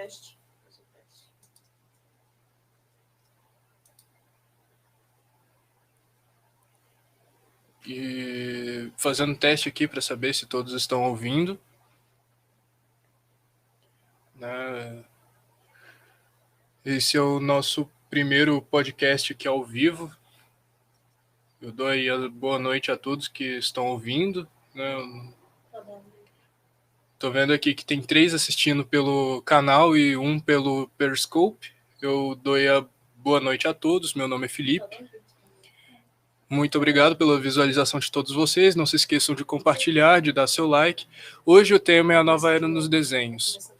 teste. E fazendo teste aqui para saber se todos estão ouvindo. Né? Esse é o nosso primeiro podcast aqui ao vivo. Eu dou aí a boa noite a todos que estão ouvindo. Né? Tô vendo aqui que tem três assistindo pelo canal e um pelo Periscope. Eu dou a boa noite a todos. Meu nome é Felipe. Muito obrigado pela visualização de todos vocês. Não se esqueçam de compartilhar, de dar seu like. Hoje o tema é a nova era nos desenhos.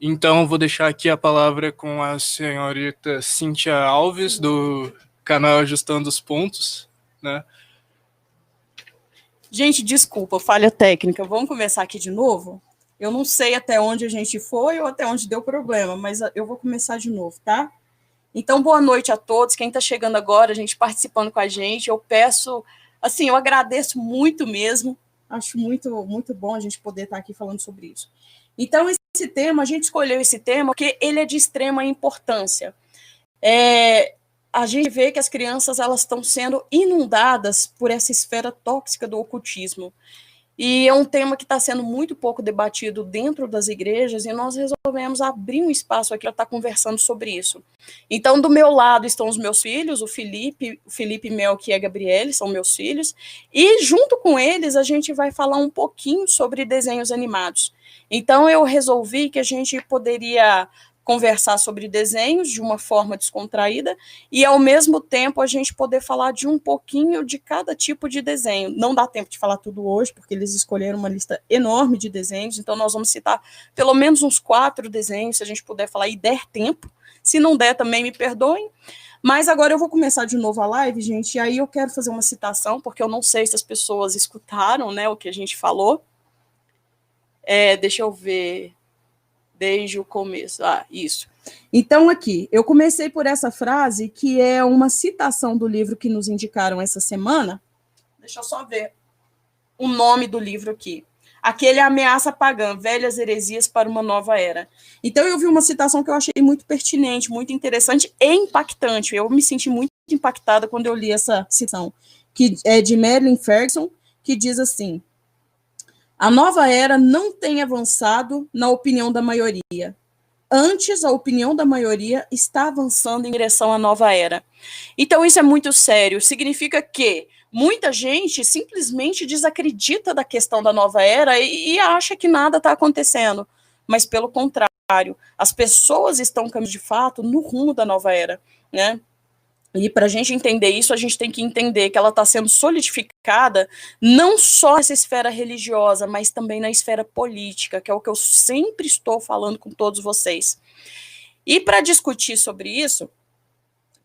Então, vou deixar aqui a palavra com a senhorita Cíntia Alves, do canal Ajustando os Pontos, né? Gente, desculpa, falha técnica. Vamos começar aqui de novo? Eu não sei até onde a gente foi ou até onde deu problema, mas eu vou começar de novo, tá? Então, boa noite a todos. Quem está chegando agora, a gente participando com a gente, eu peço, assim, eu agradeço muito mesmo. Acho muito, muito bom a gente poder estar aqui falando sobre isso. Então, esse tema, a gente escolheu esse tema porque ele é de extrema importância. É, a gente vê que as crianças elas estão sendo inundadas por essa esfera tóxica do ocultismo. E é um tema que está sendo muito pouco debatido dentro das igrejas, e nós resolvemos abrir um espaço aqui para estar tá conversando sobre isso. Então, do meu lado estão os meus filhos, o Felipe, o Felipe Melk e a Gabriele, são meus filhos, e junto com eles a gente vai falar um pouquinho sobre desenhos animados. Então, eu resolvi que a gente poderia conversar sobre desenhos de uma forma descontraída e, ao mesmo tempo, a gente poder falar de um pouquinho de cada tipo de desenho. Não dá tempo de falar tudo hoje, porque eles escolheram uma lista enorme de desenhos, então nós vamos citar pelo menos uns quatro desenhos, se a gente puder falar e der tempo. Se não der, também me perdoem. Mas agora eu vou começar de novo a live, gente, e aí eu quero fazer uma citação, porque eu não sei se as pessoas escutaram né, o que a gente falou. É, deixa eu ver desde o começo. Ah, isso. Então, aqui, eu comecei por essa frase, que é uma citação do livro que nos indicaram essa semana. Deixa eu só ver o nome do livro aqui. Aquele Ameaça Pagã, Velhas Heresias para uma Nova Era. Então, eu vi uma citação que eu achei muito pertinente, muito interessante e impactante. Eu me senti muito impactada quando eu li essa citação, que é de Marilyn Ferguson, que diz assim: a nova era não tem avançado na opinião da maioria. Antes, a opinião da maioria está avançando em direção à nova era. Então, isso é muito sério. Significa que muita gente simplesmente desacredita da questão da nova era e, e acha que nada está acontecendo. Mas, pelo contrário, as pessoas estão de fato no rumo da nova era. Né? E para a gente entender isso, a gente tem que entender que ela está sendo solidificada não só nessa esfera religiosa, mas também na esfera política, que é o que eu sempre estou falando com todos vocês. E para discutir sobre isso,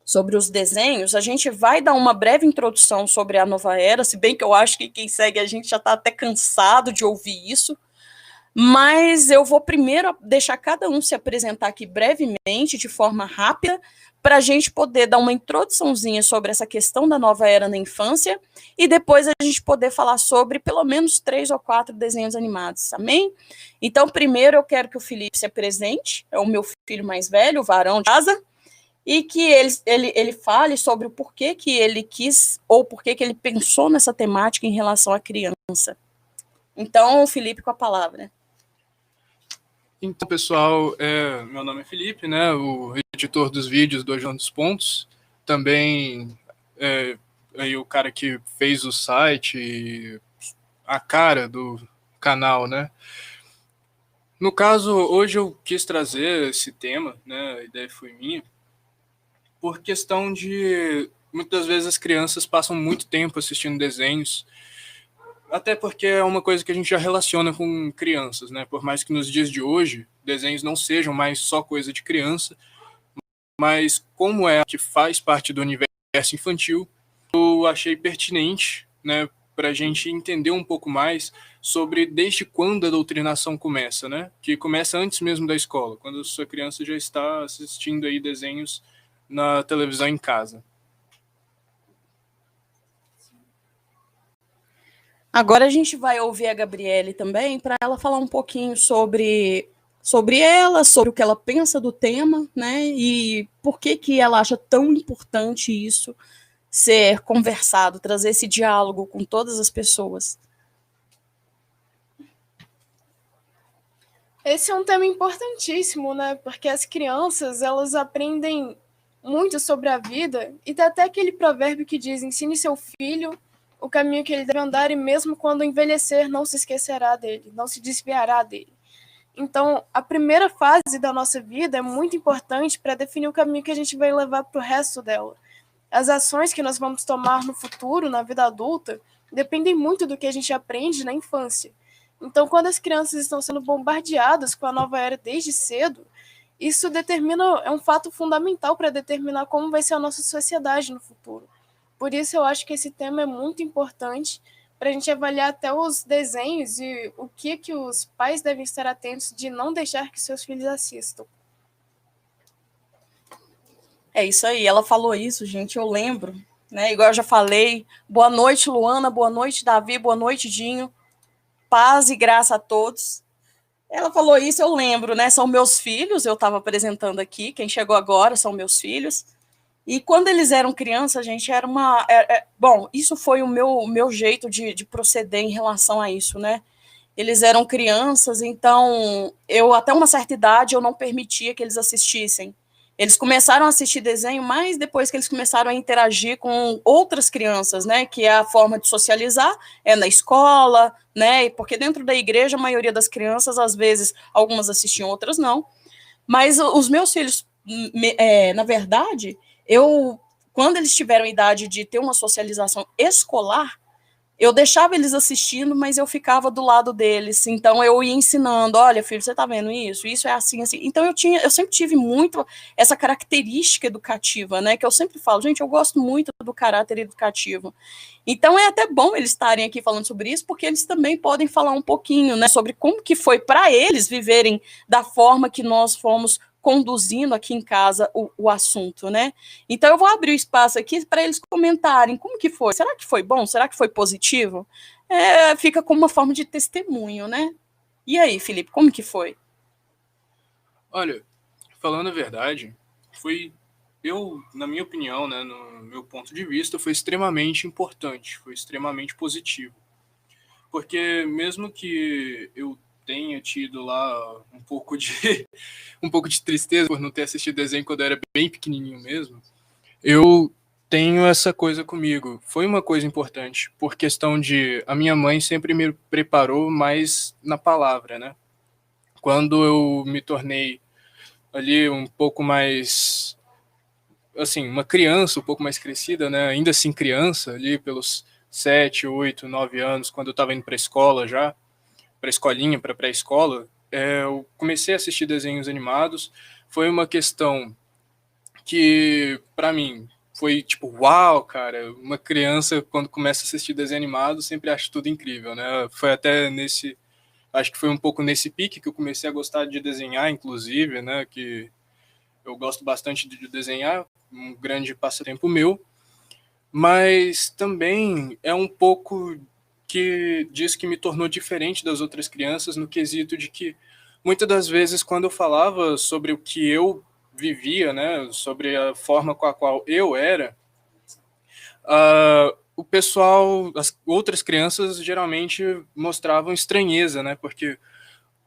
sobre os desenhos, a gente vai dar uma breve introdução sobre a nova era, se bem que eu acho que quem segue a gente já está até cansado de ouvir isso. Mas eu vou primeiro deixar cada um se apresentar aqui brevemente, de forma rápida, para a gente poder dar uma introduçãozinha sobre essa questão da nova era na infância e depois a gente poder falar sobre pelo menos três ou quatro desenhos animados, amém? Então, primeiro eu quero que o Felipe se apresente, é o meu filho mais velho, o varão de casa, e que ele, ele, ele fale sobre o porquê que ele quis ou porquê que ele pensou nessa temática em relação à criança. Então, Felipe com a palavra. Então, pessoal, é, meu nome é Felipe, né, o editor dos vídeos do Ajudando dos Pontos, também é, aí o cara que fez o site, a cara do canal, né. No caso, hoje eu quis trazer esse tema, né, a ideia foi minha, por questão de muitas vezes as crianças passam muito tempo assistindo desenhos até porque é uma coisa que a gente já relaciona com crianças, né? Por mais que nos dias de hoje desenhos não sejam mais só coisa de criança, mas como é que faz parte do universo infantil, eu achei pertinente, né, para a gente entender um pouco mais sobre desde quando a doutrinação começa, né? Que começa antes mesmo da escola, quando a sua criança já está assistindo aí desenhos na televisão em casa. Agora a gente vai ouvir a Gabriele também para ela falar um pouquinho sobre sobre ela, sobre o que ela pensa do tema, né? E por que que ela acha tão importante isso ser conversado, trazer esse diálogo com todas as pessoas. Esse é um tema importantíssimo, né? Porque as crianças, elas aprendem muito sobre a vida e tem até aquele provérbio que diz: ensine seu filho o caminho que ele deve andar e mesmo quando envelhecer não se esquecerá dele, não se desviará dele. Então, a primeira fase da nossa vida é muito importante para definir o caminho que a gente vai levar para o resto dela. As ações que nós vamos tomar no futuro, na vida adulta, dependem muito do que a gente aprende na infância. Então, quando as crianças estão sendo bombardeadas com a nova era desde cedo, isso determina é um fato fundamental para determinar como vai ser a nossa sociedade no futuro. Por isso, eu acho que esse tema é muito importante para a gente avaliar até os desenhos e o que que os pais devem estar atentos de não deixar que seus filhos assistam. É isso aí, ela falou isso, gente, eu lembro, né? Igual eu já falei. Boa noite, Luana, boa noite, Davi, boa noite, Dinho. Paz e graça a todos. Ela falou isso, eu lembro, né? São meus filhos, eu estava apresentando aqui. Quem chegou agora são meus filhos. E quando eles eram crianças, gente, era uma. É, é, bom, isso foi o meu, meu jeito de, de proceder em relação a isso, né? Eles eram crianças, então eu, até uma certa idade, eu não permitia que eles assistissem. Eles começaram a assistir desenho mais depois que eles começaram a interagir com outras crianças, né? Que é a forma de socializar, é na escola, né? Porque dentro da igreja, a maioria das crianças, às vezes, algumas assistiam, outras não. Mas os meus filhos, é, na verdade, eu, quando eles tiveram idade de ter uma socialização escolar, eu deixava eles assistindo, mas eu ficava do lado deles. Então eu ia ensinando, olha, filho, você tá vendo isso? Isso é assim, assim. Então eu tinha, eu sempre tive muito essa característica educativa, né? Que eu sempre falo, gente, eu gosto muito do caráter educativo. Então é até bom eles estarem aqui falando sobre isso, porque eles também podem falar um pouquinho, né, sobre como que foi para eles viverem da forma que nós fomos conduzindo aqui em casa o, o assunto, né? Então eu vou abrir o espaço aqui para eles comentarem como que foi. Será que foi bom? Será que foi positivo? É, fica como uma forma de testemunho, né? E aí, Felipe, como que foi? Olha, falando a verdade, foi eu, na minha opinião, né, no meu ponto de vista, foi extremamente importante, foi extremamente positivo. Porque mesmo que eu tenha tido lá um pouco de um pouco de tristeza por não ter assistido desenho quando eu era bem pequenininho mesmo, eu tenho essa coisa comigo. Foi uma coisa importante por questão de a minha mãe sempre me preparou mais na palavra, né? Quando eu me tornei ali um pouco mais assim, uma criança um pouco mais crescida, né? Ainda assim criança, ali pelos sete, oito, nove anos, quando eu estava indo para a escola já, para escolinha, para pré-escola, é, eu comecei a assistir desenhos animados. Foi uma questão que, para mim, foi tipo, uau, cara, uma criança quando começa a assistir desenho animado sempre acha tudo incrível, né? Foi até nesse, acho que foi um pouco nesse pique que eu comecei a gostar de desenhar, inclusive, né? Que eu gosto bastante de desenhar, um grande passatempo meu, mas também é um pouco que diz que me tornou diferente das outras crianças no quesito de que muitas das vezes quando eu falava sobre o que eu vivia, né, sobre a forma com a qual eu era, uh, o pessoal, as outras crianças geralmente mostravam estranheza, né, porque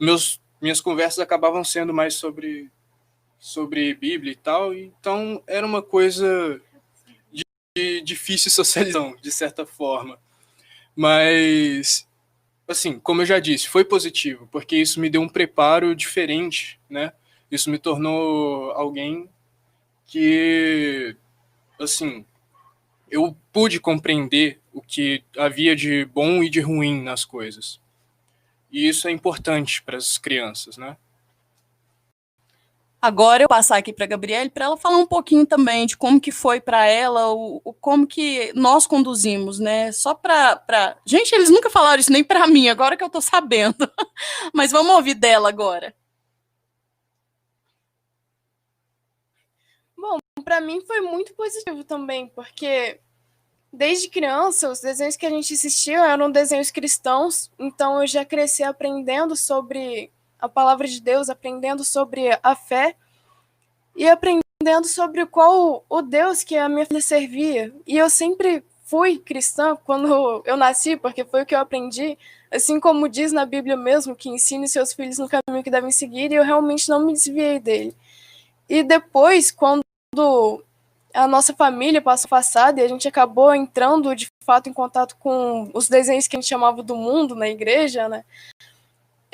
meus minhas conversas acabavam sendo mais sobre sobre Bíblia e tal, então era uma coisa de, de difícil socialização, de certa forma. Mas, assim, como eu já disse, foi positivo, porque isso me deu um preparo diferente, né? Isso me tornou alguém que, assim, eu pude compreender o que havia de bom e de ruim nas coisas. E isso é importante para as crianças, né? Agora eu passar aqui para a Gabriele para ela falar um pouquinho também de como que foi para ela, o, o, como que nós conduzimos, né? Só para pra... gente, eles nunca falaram isso nem para mim, agora que eu estou sabendo. Mas vamos ouvir dela agora. Bom, para mim foi muito positivo também, porque desde criança os desenhos que a gente assistia eram desenhos cristãos, então eu já cresci aprendendo sobre a palavra de Deus, aprendendo sobre a fé e aprendendo sobre qual o Deus que a minha filha servia. E eu sempre fui cristã quando eu nasci, porque foi o que eu aprendi, assim como diz na Bíblia mesmo, que ensine seus filhos no caminho que devem seguir, e eu realmente não me desviei dele. E depois, quando a nossa família passou passada e a gente acabou entrando de fato em contato com os desenhos que a gente chamava do mundo na igreja, né?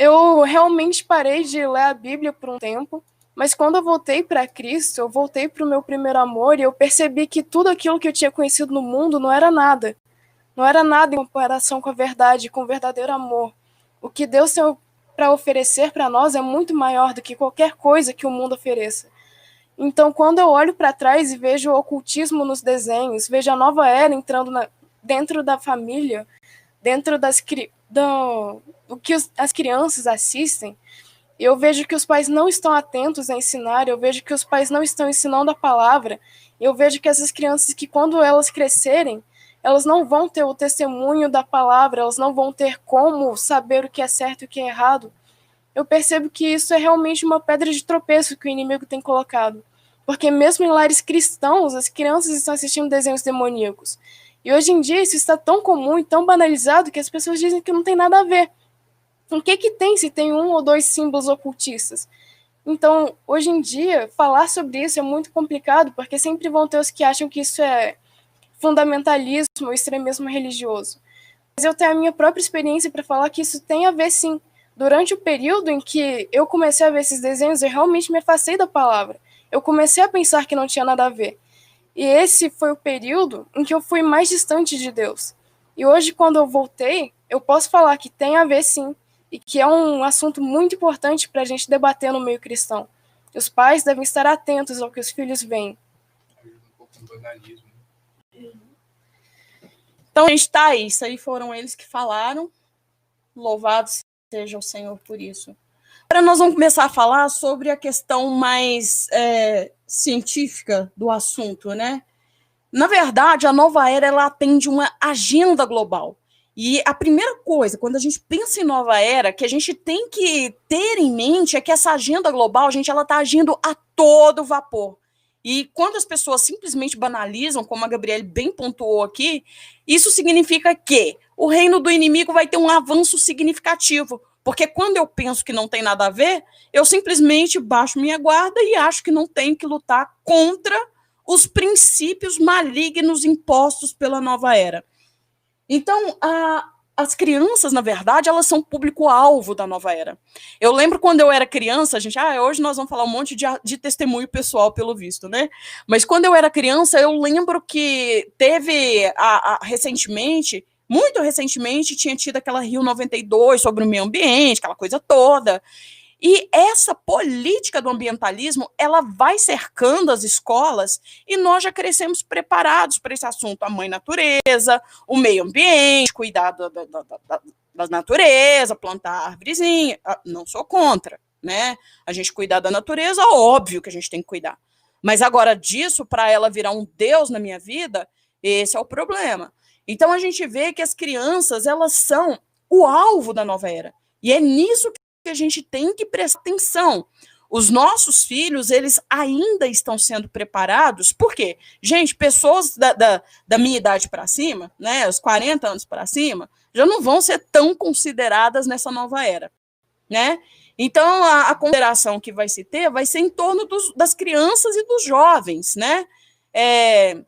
Eu realmente parei de ler a Bíblia por um tempo, mas quando eu voltei para Cristo, eu voltei para o meu primeiro amor e eu percebi que tudo aquilo que eu tinha conhecido no mundo não era nada. Não era nada em comparação com a verdade, com o verdadeiro amor. O que Deus tem para oferecer para nós é muito maior do que qualquer coisa que o mundo ofereça. Então, quando eu olho para trás e vejo o ocultismo nos desenhos, vejo a nova era entrando na, dentro da família, dentro das do, do que os, as crianças assistem, eu vejo que os pais não estão atentos a ensinar, eu vejo que os pais não estão ensinando a palavra, eu vejo que essas crianças que quando elas crescerem, elas não vão ter o testemunho da palavra, elas não vão ter como saber o que é certo e o que é errado. Eu percebo que isso é realmente uma pedra de tropeço que o inimigo tem colocado. Porque mesmo em lares cristãos, as crianças estão assistindo desenhos demoníacos. E hoje em dia isso está tão comum e tão banalizado que as pessoas dizem que não tem nada a ver. O que que tem se tem um ou dois símbolos ocultistas? Então, hoje em dia, falar sobre isso é muito complicado, porque sempre vão ter os que acham que isso é fundamentalismo ou extremismo religioso. Mas eu tenho a minha própria experiência para falar que isso tem a ver sim. Durante o período em que eu comecei a ver esses desenhos, eu realmente me afastei da palavra. Eu comecei a pensar que não tinha nada a ver. E esse foi o período em que eu fui mais distante de Deus. E hoje, quando eu voltei, eu posso falar que tem a ver sim, e que é um assunto muito importante para a gente debater no meio cristão. Os pais devem estar atentos ao que os filhos veem. Então, a gente está aí. Isso aí foram eles que falaram. Louvado seja o Senhor por isso. Agora nós vamos começar a falar sobre a questão mais é, científica do assunto, né? Na verdade, a nova era ela atende uma agenda global. E a primeira coisa, quando a gente pensa em nova era, que a gente tem que ter em mente é que essa agenda global, gente, ela está agindo a todo vapor. E quando as pessoas simplesmente banalizam, como a Gabriele bem pontuou aqui, isso significa que o reino do inimigo vai ter um avanço significativo. Porque quando eu penso que não tem nada a ver, eu simplesmente baixo minha guarda e acho que não tem que lutar contra os princípios malignos impostos pela nova era. Então, a, as crianças, na verdade, elas são público-alvo da nova era. Eu lembro quando eu era criança, gente, ah, hoje nós vamos falar um monte de, de testemunho pessoal, pelo visto, né? Mas quando eu era criança, eu lembro que teve a, a, recentemente, muito recentemente, tinha tido aquela Rio 92 sobre o meio ambiente, aquela coisa toda. E essa política do ambientalismo, ela vai cercando as escolas e nós já crescemos preparados para esse assunto. A mãe natureza, o meio ambiente, cuidar da, da, da, da natureza, plantar árvorezinha. Ah, não sou contra, né? A gente cuidar da natureza, óbvio que a gente tem que cuidar. Mas agora disso, para ela virar um Deus na minha vida, esse é o problema. Então a gente vê que as crianças, elas são o alvo da nova era. E é nisso que a gente tem que prestar atenção. Os nossos filhos, eles ainda estão sendo preparados, por quê? Gente, pessoas da, da, da minha idade para cima, né, os 40 anos para cima, já não vão ser tão consideradas nessa nova era, né? Então, a, a consideração que vai se ter vai ser em torno dos, das crianças e dos jovens, né? É,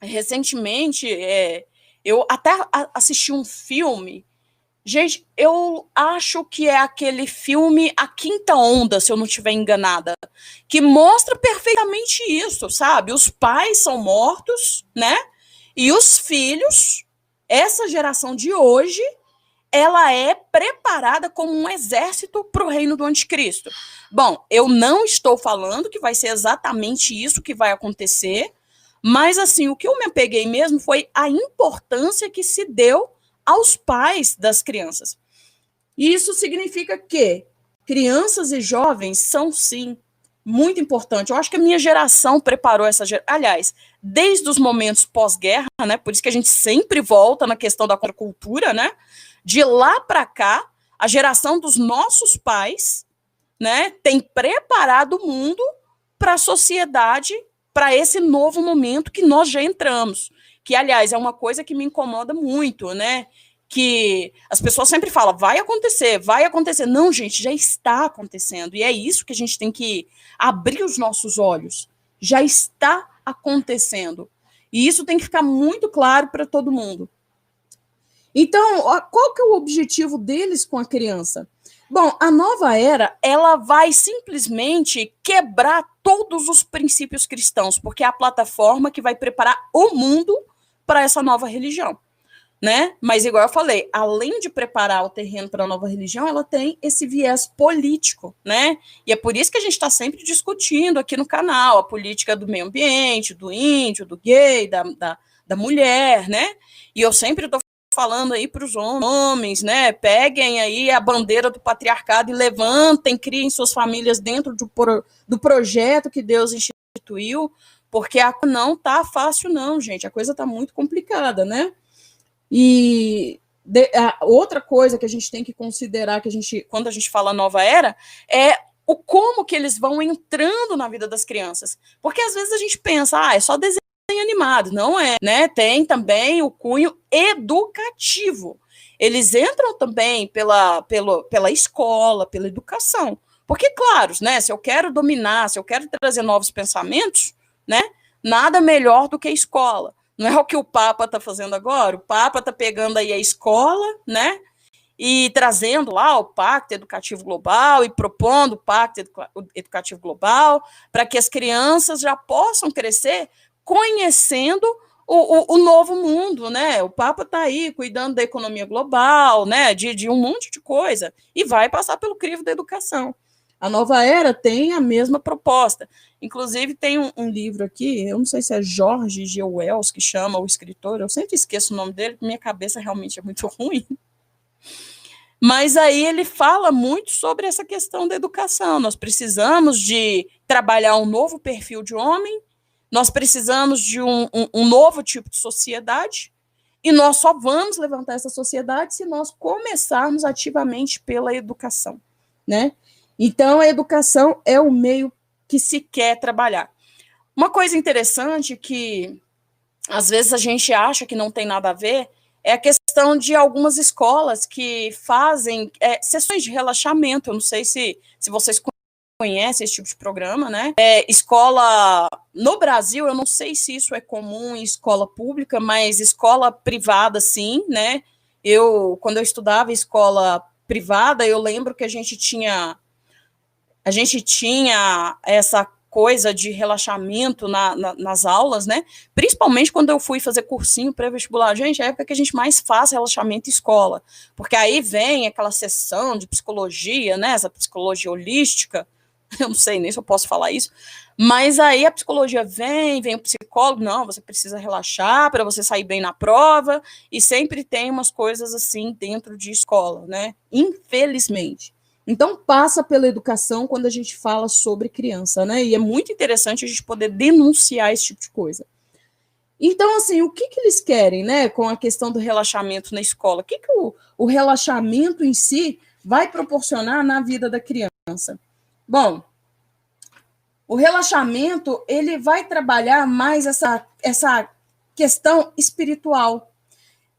recentemente, é, eu até assisti um filme Gente, eu acho que é aquele filme A Quinta Onda, se eu não estiver enganada, que mostra perfeitamente isso, sabe? Os pais são mortos, né? E os filhos, essa geração de hoje, ela é preparada como um exército para o reino do anticristo. Bom, eu não estou falando que vai ser exatamente isso que vai acontecer, mas assim, o que eu me apeguei mesmo foi a importância que se deu aos pais das crianças. Isso significa que crianças e jovens são, sim, muito importante. Eu acho que a minha geração preparou essa geração. Aliás, desde os momentos pós-guerra, né? Por isso que a gente sempre volta na questão da cultura, né? De lá para cá, a geração dos nossos pais né, tem preparado o mundo para a sociedade, para esse novo momento que nós já entramos. Que, aliás, é uma coisa que me incomoda muito, né? Que as pessoas sempre falam, vai acontecer, vai acontecer. Não, gente, já está acontecendo. E é isso que a gente tem que abrir os nossos olhos. Já está acontecendo. E isso tem que ficar muito claro para todo mundo. Então, qual que é o objetivo deles com a criança? Bom, a nova era, ela vai simplesmente quebrar todos os princípios cristãos, porque é a plataforma que vai preparar o mundo para essa nova religião, né? Mas igual eu falei, além de preparar o terreno para a nova religião, ela tem esse viés político, né? E é por isso que a gente está sempre discutindo aqui no canal a política do meio ambiente, do índio, do gay, da, da, da mulher, né? E eu sempre estou falando aí para os homens, né? Peguem aí a bandeira do patriarcado e levantem, criem suas famílias dentro do, do projeto que Deus instituiu, porque a não tá fácil, não, gente. A coisa tá muito complicada, né? E de, a, outra coisa que a gente tem que considerar que a gente, quando a gente fala nova era, é o como que eles vão entrando na vida das crianças. Porque às vezes a gente pensa, ah, é só desenho animado, não é, né? Tem também o cunho educativo. Eles entram também pela, pela, pela escola, pela educação. Porque, claro, né, se eu quero dominar, se eu quero trazer novos pensamentos, né, nada melhor do que a escola. Não é o que o Papa está fazendo agora? O Papa está pegando aí a escola, né, e trazendo lá o Pacto Educativo Global e propondo o Pacto Educativo Global para que as crianças já possam crescer conhecendo o, o, o, novo mundo, né? O Papa está aí cuidando da economia global, né? De, de um monte de coisa, e vai passar pelo crivo da educação. A nova era tem a mesma proposta. Inclusive, tem um, um, livro aqui, eu não sei se é Jorge G. Wells que chama o escritor, eu sempre esqueço o nome dele, minha cabeça realmente é muito ruim. Mas aí ele fala muito sobre essa questão da educação. Nós precisamos de trabalhar um novo perfil de homem nós precisamos de um, um, um novo tipo de sociedade e nós só vamos levantar essa sociedade se nós começarmos ativamente pela educação, né? Então, a educação é o meio que se quer trabalhar. Uma coisa interessante que às vezes a gente acha que não tem nada a ver é a questão de algumas escolas que fazem é, sessões de relaxamento. Eu não sei se, se vocês conhece esse tipo de programa, né? É, escola no Brasil, eu não sei se isso é comum em escola pública, mas escola privada, sim, né? Eu, quando eu estudava escola privada, eu lembro que a gente tinha a gente tinha essa coisa de relaxamento na, na, nas aulas, né? Principalmente quando eu fui fazer cursinho pré-vestibular. Gente, é a época que a gente mais faz relaxamento em escola. Porque aí vem aquela sessão de psicologia, né? Essa psicologia holística, eu não sei nem se eu posso falar isso, mas aí a psicologia vem, vem o psicólogo, não, você precisa relaxar para você sair bem na prova, e sempre tem umas coisas assim dentro de escola, né? Infelizmente. Então passa pela educação quando a gente fala sobre criança, né? E é muito interessante a gente poder denunciar esse tipo de coisa. Então, assim, o que, que eles querem, né, com a questão do relaxamento na escola? O que, que o, o relaxamento em si vai proporcionar na vida da criança? Bom, o relaxamento ele vai trabalhar mais essa, essa questão espiritual.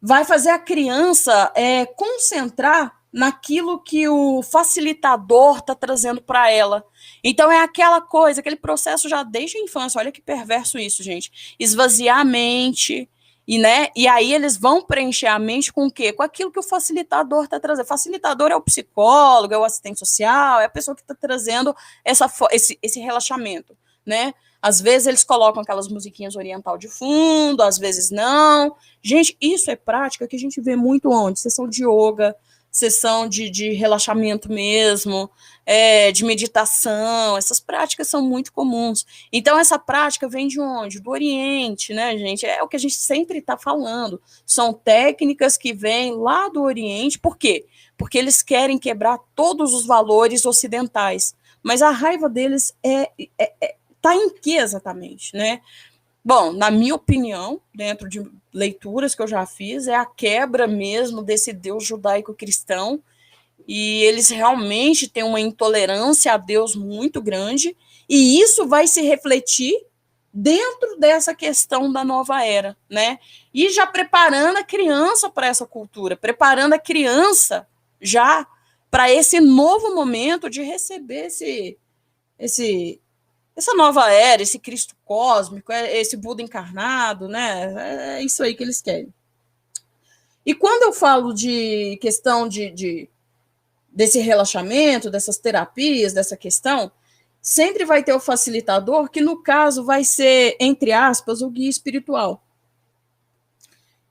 Vai fazer a criança é, concentrar naquilo que o facilitador está trazendo para ela. Então é aquela coisa, aquele processo já desde a infância. Olha que perverso isso, gente. Esvaziar a mente, e, né, e aí eles vão preencher a mente com o quê? Com aquilo que o facilitador está trazendo. Facilitador é o psicólogo, é o assistente social, é a pessoa que está trazendo essa, esse, esse relaxamento, né? Às vezes eles colocam aquelas musiquinhas oriental de fundo, às vezes não. Gente, isso é prática que a gente vê muito onde? Sessão de yoga, sessão de, de relaxamento mesmo, é, de meditação, essas práticas são muito comuns. Então, essa prática vem de onde? Do Oriente, né, gente? É o que a gente sempre está falando. São técnicas que vêm lá do Oriente, por quê? Porque eles querem quebrar todos os valores ocidentais. Mas a raiva deles é, é, é tá em que exatamente, né? Bom, na minha opinião, dentro de leituras que eu já fiz, é a quebra mesmo desse Deus judaico-cristão e eles realmente têm uma intolerância a Deus muito grande, e isso vai se refletir dentro dessa questão da nova era, né? E já preparando a criança para essa cultura, preparando a criança já para esse novo momento de receber esse, esse, essa nova era, esse Cristo cósmico, é, esse Buda encarnado, né? É isso aí que eles querem. E quando eu falo de questão de, de desse relaxamento, dessas terapias, dessa questão, sempre vai ter o facilitador, que no caso vai ser, entre aspas, o guia espiritual.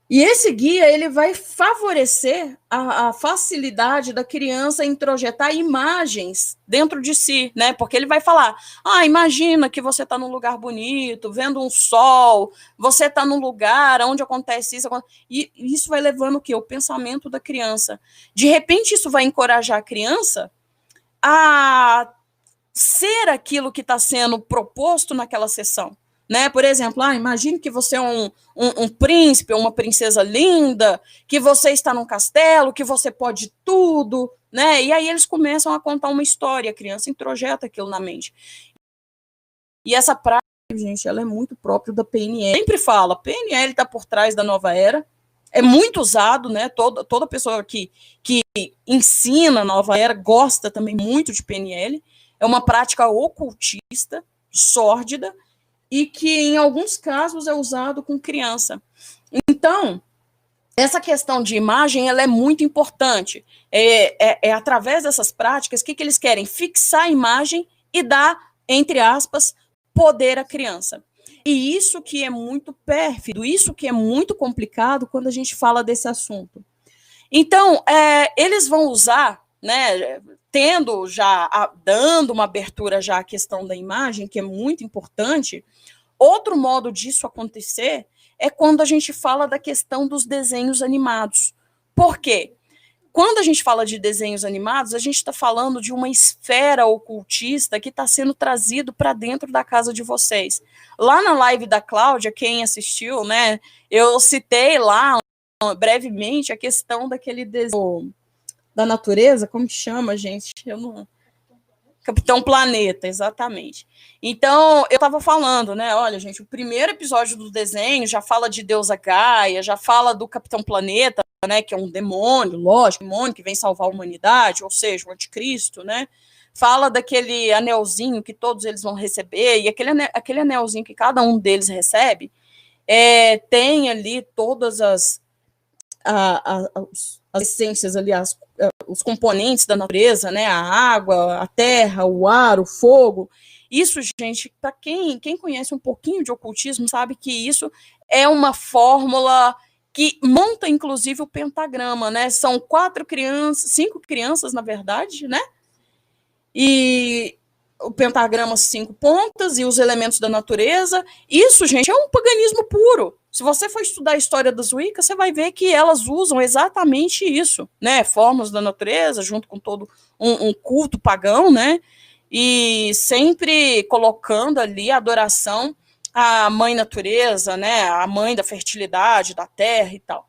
E esse guia ele vai favorecer a, a, facilidade da criança em introjetar imagens dentro de si, né? Porque ele vai falar: ah, imagina que você está num lugar bonito, vendo um sol, você está num lugar onde acontece isso, e isso vai levando o quê? O pensamento da criança. De repente, isso vai encorajar a criança a ser aquilo que está sendo proposto naquela sessão né? Por exemplo, ah, imagine que você é um, um, um príncipe uma princesa linda, que você está num castelo, que você pode tudo, né? E aí eles começam a contar uma história, a criança introjeta aquilo na mente. E essa prática, gente, ela é muito própria da PNL. Sempre fala, PNL está por trás da nova era, é muito usado, né? Toda, toda pessoa que, que ensina a nova era gosta também muito de PNL. É uma prática ocultista, sórdida, e que em alguns casos é usado com criança. Então, essa questão de imagem ela é muito importante. É, é, é através dessas práticas que, que eles querem fixar a imagem e dar, entre aspas, poder à criança. E isso que é muito pérfido, isso que é muito complicado quando a gente fala desse assunto. Então, é, eles vão usar, né, tendo já, a, dando uma abertura já à questão da imagem, que é muito importante, Outro modo disso acontecer é quando a gente fala da questão dos desenhos animados. Por quê? Quando a gente fala de desenhos animados, a gente está falando de uma esfera ocultista que está sendo trazido para dentro da casa de vocês. Lá na live da Cláudia, quem assistiu, né? Eu citei lá brevemente a questão daquele desenho da natureza, como que chama, gente? Eu não Capitão Planeta, exatamente. Então, eu estava falando, né? Olha, gente, o primeiro episódio do desenho já fala de deusa Gaia, já fala do Capitão Planeta, né? Que é um demônio, lógico, demônio que vem salvar a humanidade, ou seja, o anticristo, né? Fala daquele anelzinho que todos eles vão receber, e aquele, aquele anelzinho que cada um deles recebe é, tem ali todas as, a, a, as essências ali, as os componentes da natureza, né? A água, a terra, o ar, o fogo. Isso, gente, para quem, quem conhece um pouquinho de ocultismo, sabe que isso é uma fórmula que monta, inclusive, o pentagrama, né? São quatro crianças, cinco crianças, na verdade, né? E o pentagrama cinco pontas e os elementos da natureza. Isso, gente, é um paganismo puro. Se você for estudar a história das Wiccas, você vai ver que elas usam exatamente isso, né? Formas da natureza, junto com todo um, um culto pagão, né? E sempre colocando ali a adoração à mãe natureza, né? A mãe da fertilidade, da terra e tal.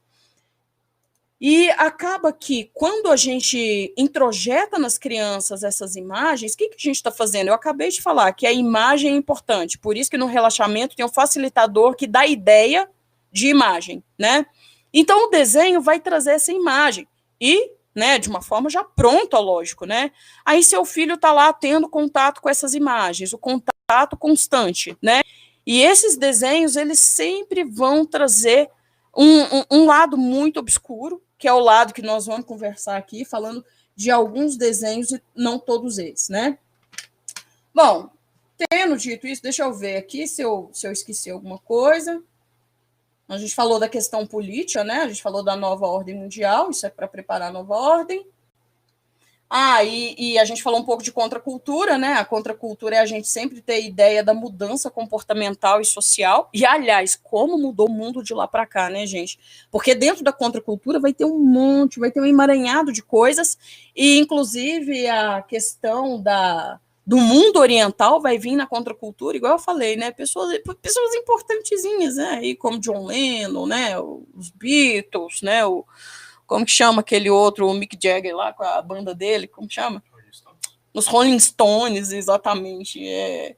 E acaba que, quando a gente introjeta nas crianças essas imagens, o que, que a gente está fazendo? Eu acabei de falar que a imagem é importante, por isso que no relaxamento tem um facilitador que dá ideia de imagem, né? Então o desenho vai trazer essa imagem e, né, de uma forma já pronta, lógico, né? Aí seu filho está lá tendo contato com essas imagens, o contato constante, né? E esses desenhos, eles sempre vão trazer um, um, um lado muito obscuro, que é o lado que nós vamos conversar aqui, falando de alguns desenhos e não todos eles, né? Bom, tendo dito isso, deixa eu ver aqui se eu, se eu esqueci alguma coisa. A gente falou da questão política, né? A gente falou da nova ordem mundial, isso é para preparar a nova ordem. Ah, e, e, a gente falou um pouco de contracultura, né? A contracultura é a gente sempre ter ideia da mudança comportamental e social. E, aliás, como mudou o mundo de lá para cá, né, gente? Porque dentro da contracultura vai ter um monte, vai ter um emaranhado de coisas, e inclusive a questão da, do mundo oriental vai vir na contracultura, igual eu falei, né? Pessoas, pessoas importantezinhas, né? Aí, como John Lennon, né? Os Beatles, né? O, como que chama aquele outro, o Mick Jagger lá com a banda dele, como que chama? Nos Rolling Stones, exatamente. É,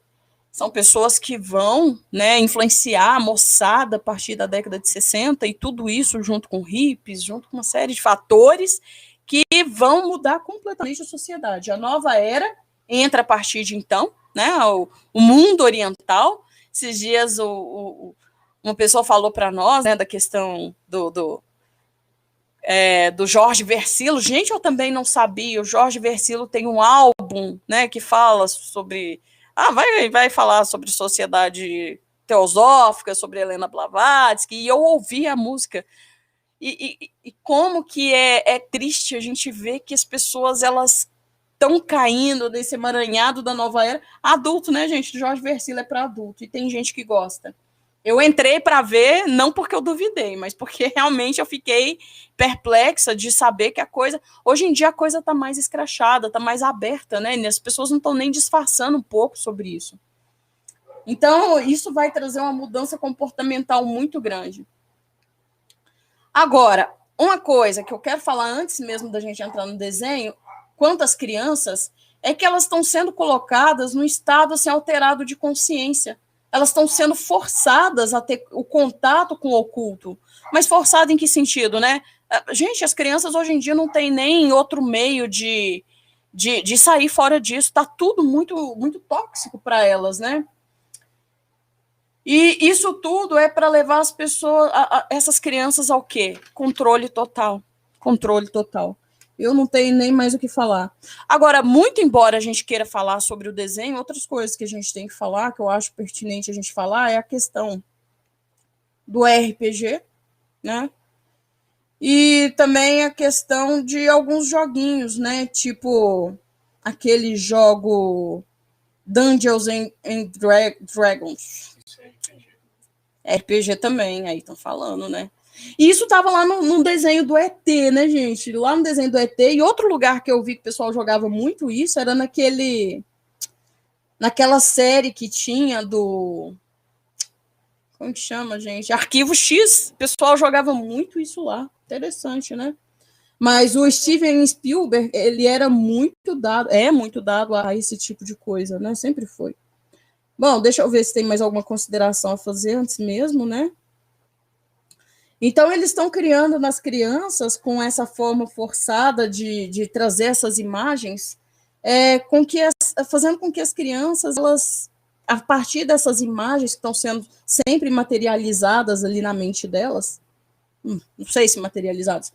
são pessoas que vão né, influenciar a moçada a partir da década de 60 e tudo isso junto com hippies, junto com uma série de fatores que vão mudar completamente a sociedade. A nova era entra a partir de então, né? O, o mundo oriental. Esses dias o, o, uma pessoa falou para nós né, da questão do, do, é, do Jorge Versilo. Gente, eu também não sabia. O Jorge Versilo tem um álbum né, que fala sobre. Ah, vai, vai falar sobre sociedade teosófica, sobre Helena Blavatsky, e eu ouvi a música. E, e, e como que é, é triste a gente ver que as pessoas elas estão caindo nesse emaranhado da nova era. Adulto, né, gente? Jorge Versilo é para adulto e tem gente que gosta. Eu entrei para ver, não porque eu duvidei, mas porque realmente eu fiquei perplexa de saber que a coisa. Hoje em dia a coisa está mais escrachada, está mais aberta, né? E as pessoas não estão nem disfarçando um pouco sobre isso. Então, isso vai trazer uma mudança comportamental muito grande. Agora, uma coisa que eu quero falar antes mesmo da gente entrar no desenho quanto às crianças, é que elas estão sendo colocadas num estado assim, alterado de consciência. Elas estão sendo forçadas a ter o contato com o oculto. Mas forçado em que sentido, né? Ah, gente, as crianças hoje em dia não têm nem outro meio de, de, de sair fora disso. Está tudo muito, muito tóxico para elas, né? E isso tudo é para levar as pessoas, a, a, essas crianças ao quê? Controle total. Controle total eu não tenho nem mais o que falar. Agora, muito embora a gente queira falar sobre o desenho, outras coisas que a gente tem que falar, que eu acho pertinente a gente falar, é a questão do RPG, né? E também a questão de alguns joguinhos, né? Tipo aquele jogo Dungeons and, and Dra Dragons. RPG também, aí estão falando, né? E isso estava lá no, no, desenho do ET, né, gente? Lá no desenho do ET. E outro lugar que eu vi que o pessoal jogava muito isso era naquele. Naquela série que tinha do. Como que chama, gente? Arquivo X. O pessoal jogava muito isso lá. Interessante, né? Mas o Steven Spielberg, ele era muito dado, é muito dado a esse tipo de coisa, né? Sempre foi. Bom, deixa eu ver se tem mais alguma consideração a fazer antes mesmo, né? Então, eles estão criando nas crianças, com essa forma forçada de, de trazer essas imagens, é, com que as, fazendo com que as crianças, elas, a partir dessas imagens que estão sendo sempre materializadas ali na mente delas, hum, não sei se materializadas,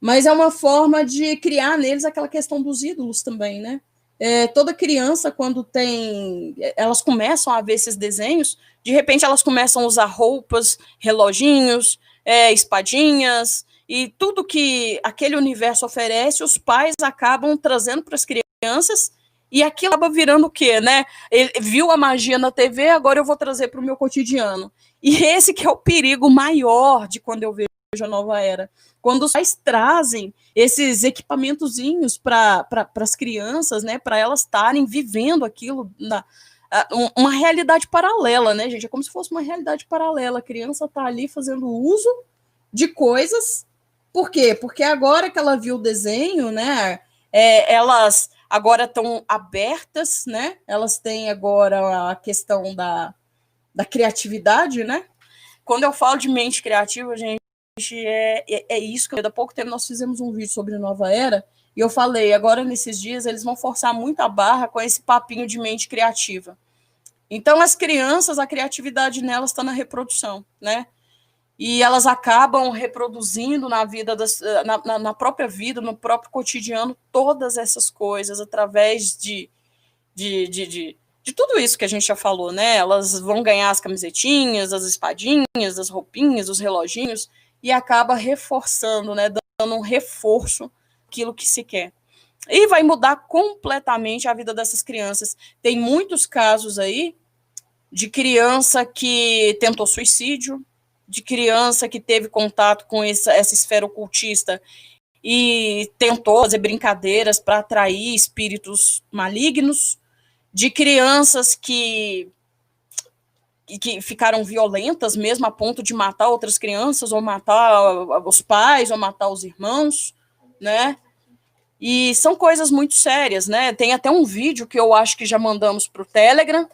mas é uma forma de criar neles aquela questão dos ídolos também, né? É, toda criança, quando tem. Elas começam a ver esses desenhos, de repente elas começam a usar roupas, reloginhos, é, espadinhas e tudo que aquele universo oferece, os pais acabam trazendo para as crianças e aquilo acaba virando o quê, né? Ele viu a magia na TV, agora eu vou trazer para o meu cotidiano. E esse que é o perigo maior de quando eu vejo a nova era. Quando os pais trazem esses equipamentozinhos para pra, as crianças, né? Para elas estarem vivendo aquilo na, uma realidade paralela, né, gente? É como se fosse uma realidade paralela. A criança está ali fazendo uso de coisas. Por quê? Porque agora que ela viu o desenho, né? É, elas agora estão abertas, né? Elas têm agora a questão da, da criatividade, né? Quando eu falo de mente criativa, gente, é, é, é isso que há pouco tempo nós fizemos um vídeo sobre Nova Era e eu falei, agora nesses dias eles vão forçar muito a barra com esse papinho de mente criativa. Então, as crianças, a criatividade nelas está na reprodução, né? E elas acabam reproduzindo na vida, das, na, na, própria vida, no próprio cotidiano, todas essas coisas através de, de, de, de, de tudo isso que a gente já falou, né? Elas vão ganhar as camisetinhas, as espadinhas, as roupinhas, os reloginhos, e acaba reforçando, né? Dando um reforço aquilo que se quer. E vai mudar completamente a vida dessas crianças. Tem muitos casos aí de criança que tentou suicídio, de criança que teve contato com essa, essa esfera ocultista e tentou fazer brincadeiras para atrair espíritos malignos, de crianças que que ficaram violentas mesmo a ponto de matar outras crianças, ou matar os pais, ou matar os irmãos, né? E são coisas muito sérias, né? Tem até um vídeo que eu acho que já mandamos para o Telegram,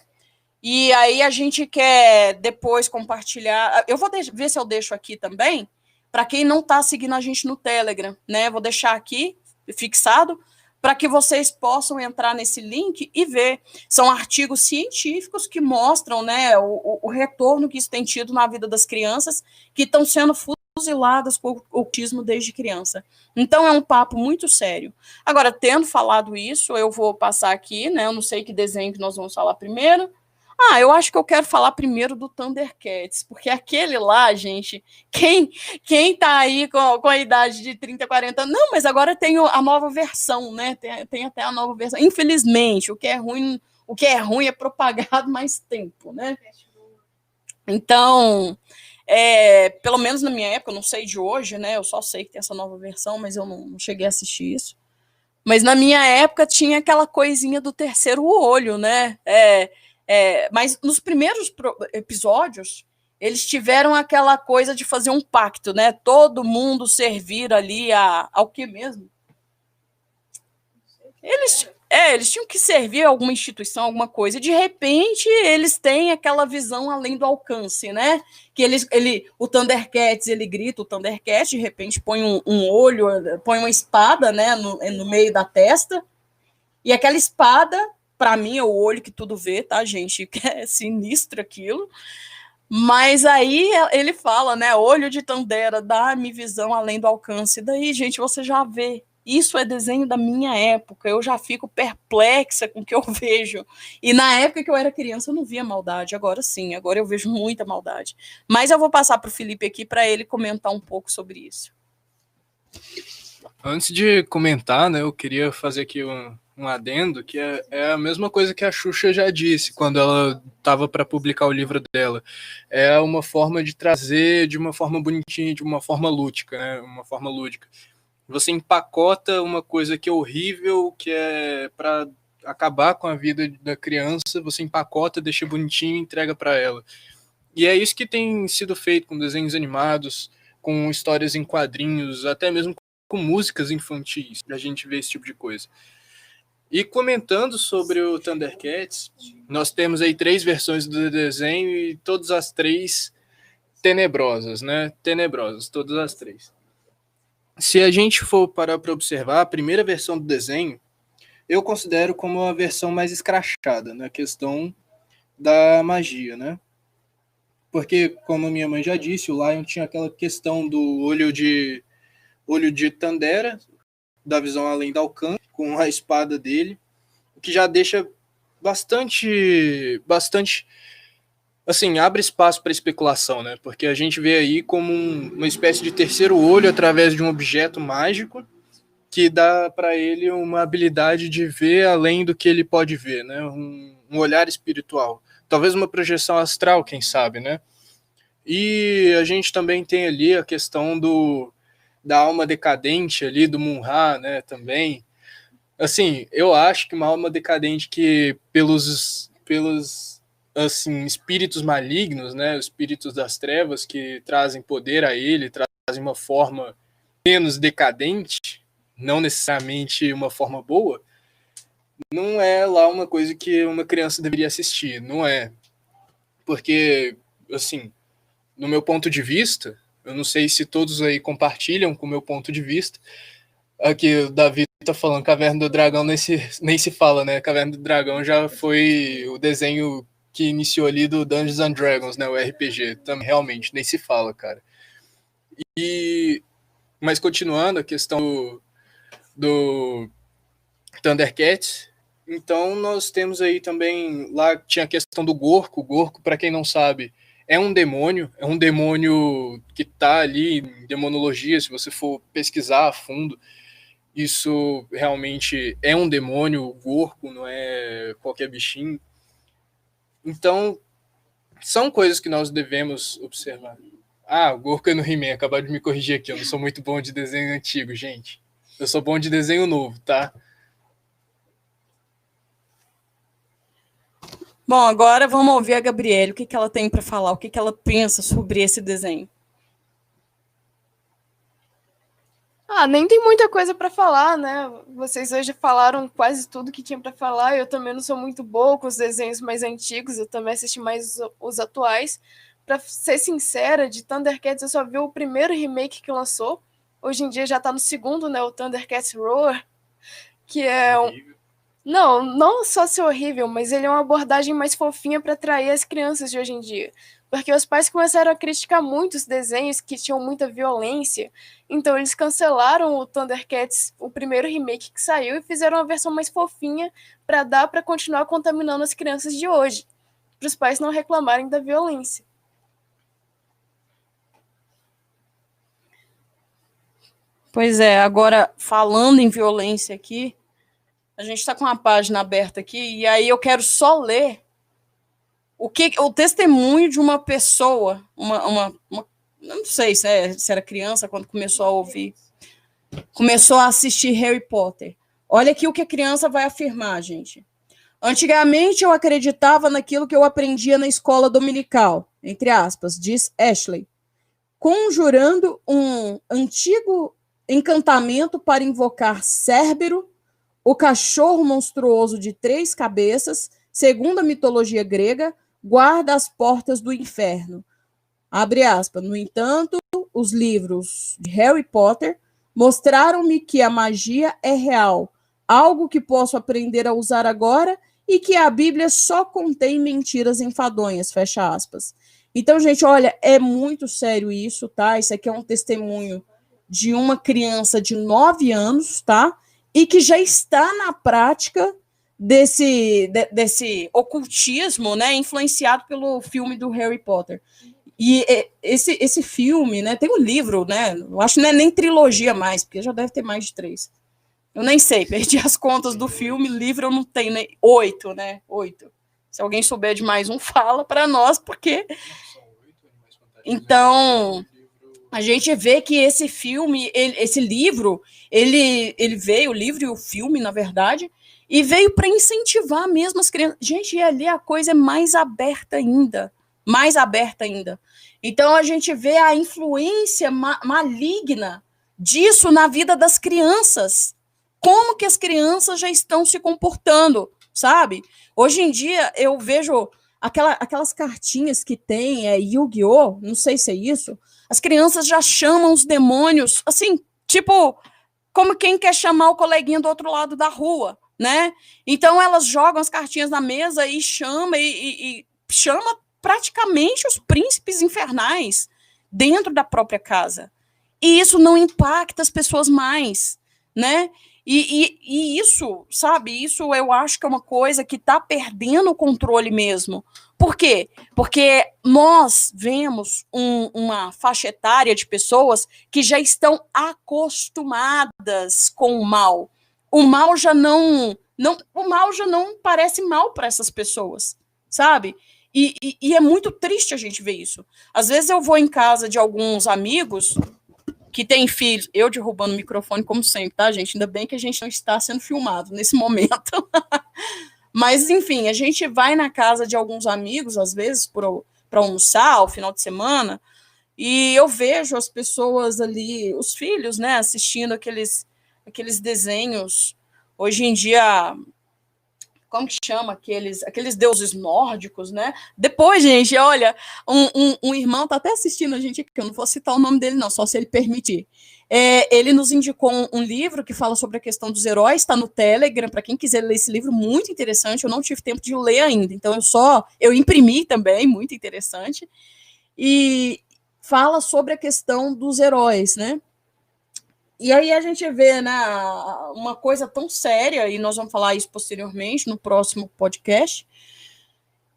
e aí a gente quer depois compartilhar. Eu vou ver se eu deixo aqui também, para quem não está seguindo a gente no Telegram, né? Vou deixar aqui fixado para que vocês possam entrar nesse link e ver. São artigos científicos que mostram né, o, o retorno que isso tem tido na vida das crianças que estão sendo fuziladas por autismo desde criança. Então é um papo muito sério. Agora, tendo falado isso, eu vou passar aqui, né? Eu não sei que desenho que nós vamos falar primeiro. Ah, eu acho que eu quero falar primeiro do Thundercats, porque aquele lá, gente, quem quem tá aí com, com a idade de 30, 40 não, mas agora tem a nova versão, né? Tem, tem até a nova versão. Infelizmente, o que é ruim, o que é ruim é propagado mais tempo, né? Então, é, pelo menos na minha época, eu não sei de hoje, né? Eu só sei que tem essa nova versão, mas eu não, não cheguei a assistir isso. Mas na minha época tinha aquela coisinha do terceiro olho, né? É, é, mas nos primeiros episódios, eles tiveram aquela coisa de fazer um pacto, né? Todo mundo servir ali a, ao que mesmo? Eles, é, eles tinham que servir alguma instituição, alguma coisa. E de repente, eles têm aquela visão além do alcance, né? Que eles, ele, o Thundercats, ele grita o Thundercats, de repente põe um, um olho, põe uma espada, né, no, no meio da testa. E aquela espada para mim é o olho que tudo vê, tá, gente? É sinistro aquilo. Mas aí ele fala, né? Olho de Tandera, dá-me visão além do alcance. daí, gente, você já vê. Isso é desenho da minha época. Eu já fico perplexa com o que eu vejo. E na época que eu era criança, eu não via maldade. Agora sim, agora eu vejo muita maldade. Mas eu vou passar para o Felipe aqui para ele comentar um pouco sobre isso. Antes de comentar, né, eu queria fazer aqui uma, um adendo, que é, é, a mesma coisa que a Xuxa já disse quando ela estava para publicar o livro dela. É uma forma de trazer de uma forma bonitinha, de uma forma lúdica, né? Uma forma lúdica. Você empacota uma coisa que é horrível, que é para acabar com a vida da criança, você empacota, deixa bonitinho e entrega para ela. E é isso que tem sido feito com desenhos animados, com histórias em quadrinhos, até mesmo com músicas infantis, a gente vê esse tipo de coisa. E comentando sobre o Thundercats, nós temos aí três versões do desenho e todas as três tenebrosas, né? Tenebrosas, todas as três. Se a gente for parar para observar, a primeira versão do desenho, eu considero como a versão mais escrachada na questão da magia, né? Porque, como minha mãe já disse, o Lion tinha aquela questão do olho de olho de Tandera, da visão além do alcance, com a espada dele, o que já deixa bastante, bastante, assim, abre espaço para especulação, né? Porque a gente vê aí como um, uma espécie de terceiro olho através de um objeto mágico que dá para ele uma habilidade de ver além do que ele pode ver, né? Um, um olhar espiritual, talvez uma projeção astral, quem sabe, né? E a gente também tem ali a questão do da alma decadente ali do Munra, né, também, assim, eu acho que uma alma decadente que pelos pelos assim espíritos malignos, né, os espíritos das trevas que trazem poder a ele, trazem uma forma menos decadente, não necessariamente uma forma boa, não é lá uma coisa que uma criança deveria assistir, não é. Porque assim, no meu ponto de vista, eu não sei se todos aí compartilham com o meu ponto de vista, Aqui o Davi tá falando Caverna do Dragão nem se, nem se fala, né? Caverna do Dragão já foi o desenho que iniciou ali do Dungeons and Dragons, né? O RPG. Também realmente nem se fala, cara. E mas continuando a questão do, do Thundercats, então nós temos aí também lá tinha a questão do Gorko. O Gorko, para quem não sabe, é um demônio, é um demônio que tá ali em demonologia, se você for pesquisar a fundo isso realmente é um demônio, o Gorko não é qualquer bichinho. Então, são coisas que nós devemos observar. Ah, o Gorko é no He-Man, de me corrigir aqui, eu não sou muito bom de desenho antigo, gente. Eu sou bom de desenho novo, tá? Bom, agora vamos ouvir a Gabriele, o que, que ela tem para falar, o que, que ela pensa sobre esse desenho. Ah, nem tem muita coisa para falar, né? Vocês hoje falaram quase tudo que tinha para falar. Eu também não sou muito boa com os desenhos mais antigos, eu também assisti mais os, atuais. Para ser sincera, de Thundercats eu só vi o primeiro remake que lançou. Hoje em dia já tá no segundo, né? O Thundercats Roar, que é um. Não, não só ser horrível, mas ele é uma abordagem mais fofinha para atrair as crianças de hoje em dia porque os pais começaram a criticar muito os desenhos que tinham muita violência, então eles cancelaram o Thundercats, o primeiro remake que saiu, e fizeram uma versão mais fofinha para dar para continuar contaminando as crianças de hoje, para os pais não reclamarem da violência. Pois é, agora falando em violência aqui, a gente está com uma página aberta aqui, e aí eu quero só ler o que o testemunho de uma pessoa, uma, uma, uma não sei se, é, se era criança quando começou a ouvir, começou a assistir Harry Potter. Olha aqui o que a criança vai afirmar, gente. Antigamente eu acreditava naquilo que eu aprendia na escola dominical, entre aspas, diz Ashley, conjurando um antigo encantamento para invocar Cérbero, o cachorro monstruoso de três cabeças, segundo a mitologia grega, guarda as portas do inferno. Abre aspas. No entanto, os livros de Harry Potter mostraram-me que a magia é real, algo que posso aprender a usar agora e que a Bíblia só contém mentiras enfadonhas, fecha aspas. Então, gente, olha, é muito sério isso, tá? Isso aqui é um testemunho de uma criança de 9 anos, tá? E que já está na prática desse, de, desse ocultismo, né, influenciado pelo filme do Harry Potter. E esse, esse filme, né, tem um livro, né, eu acho que não é nem trilogia mais, porque já deve ter mais de três. Eu nem sei, perdi as contas do filme, livro eu não tenho, né, oito, né, oito. Se alguém souber de mais um, fala para nós, porque... Então, a gente vê que esse filme, ele, esse livro, ele, ele veio, o livro e o filme, na verdade, e veio para incentivar mesmo as crianças. Gente, e ali a coisa é mais aberta ainda. Mais aberta ainda. Então a gente vê a influência ma maligna disso na vida das crianças. Como que as crianças já estão se comportando, sabe? Hoje em dia eu vejo aquela, aquelas cartinhas que tem, é Yu-Gi-Oh! Não sei se é isso. As crianças já chamam os demônios, assim, tipo, como quem quer chamar o coleguinha do outro lado da rua né? Então elas jogam as cartinhas na mesa e chama e, e, e chama praticamente os príncipes infernais dentro da própria casa. E isso não impacta as pessoas mais, né? E, e, e, isso, sabe, isso eu acho que é uma coisa que está perdendo o controle mesmo. Por quê? Porque nós vemos um, uma faixa etária de pessoas que já estão acostumadas com o mal o mal já não, não o mal já não parece mal para essas pessoas, sabe? E, e, e, é muito triste a gente ver isso. Às vezes eu vou em casa de alguns amigos que têm filhos, eu derrubando o microfone como sempre, tá, gente? Ainda bem que a gente não está sendo filmado nesse momento. Mas, enfim, a gente vai na casa de alguns amigos, às vezes, para almoçar, ao final de semana, e eu vejo as pessoas ali, os filhos, né, assistindo aqueles aqueles desenhos. Hoje em dia, como que chama aqueles, aqueles deuses nórdicos, né? Depois, gente, olha, um, um, um, irmão tá até assistindo a gente aqui, eu não vou citar o nome dele, não, só se ele permitir. É, ele nos indicou um, um, livro que fala sobre a questão dos heróis, está no Telegram, para quem quiser ler esse livro, muito interessante. Eu não tive tempo de ler ainda, então eu só eu imprimi também, muito interessante. E fala sobre a questão dos heróis, né? E aí a gente vê né, uma coisa tão séria, e nós vamos falar isso posteriormente no próximo podcast,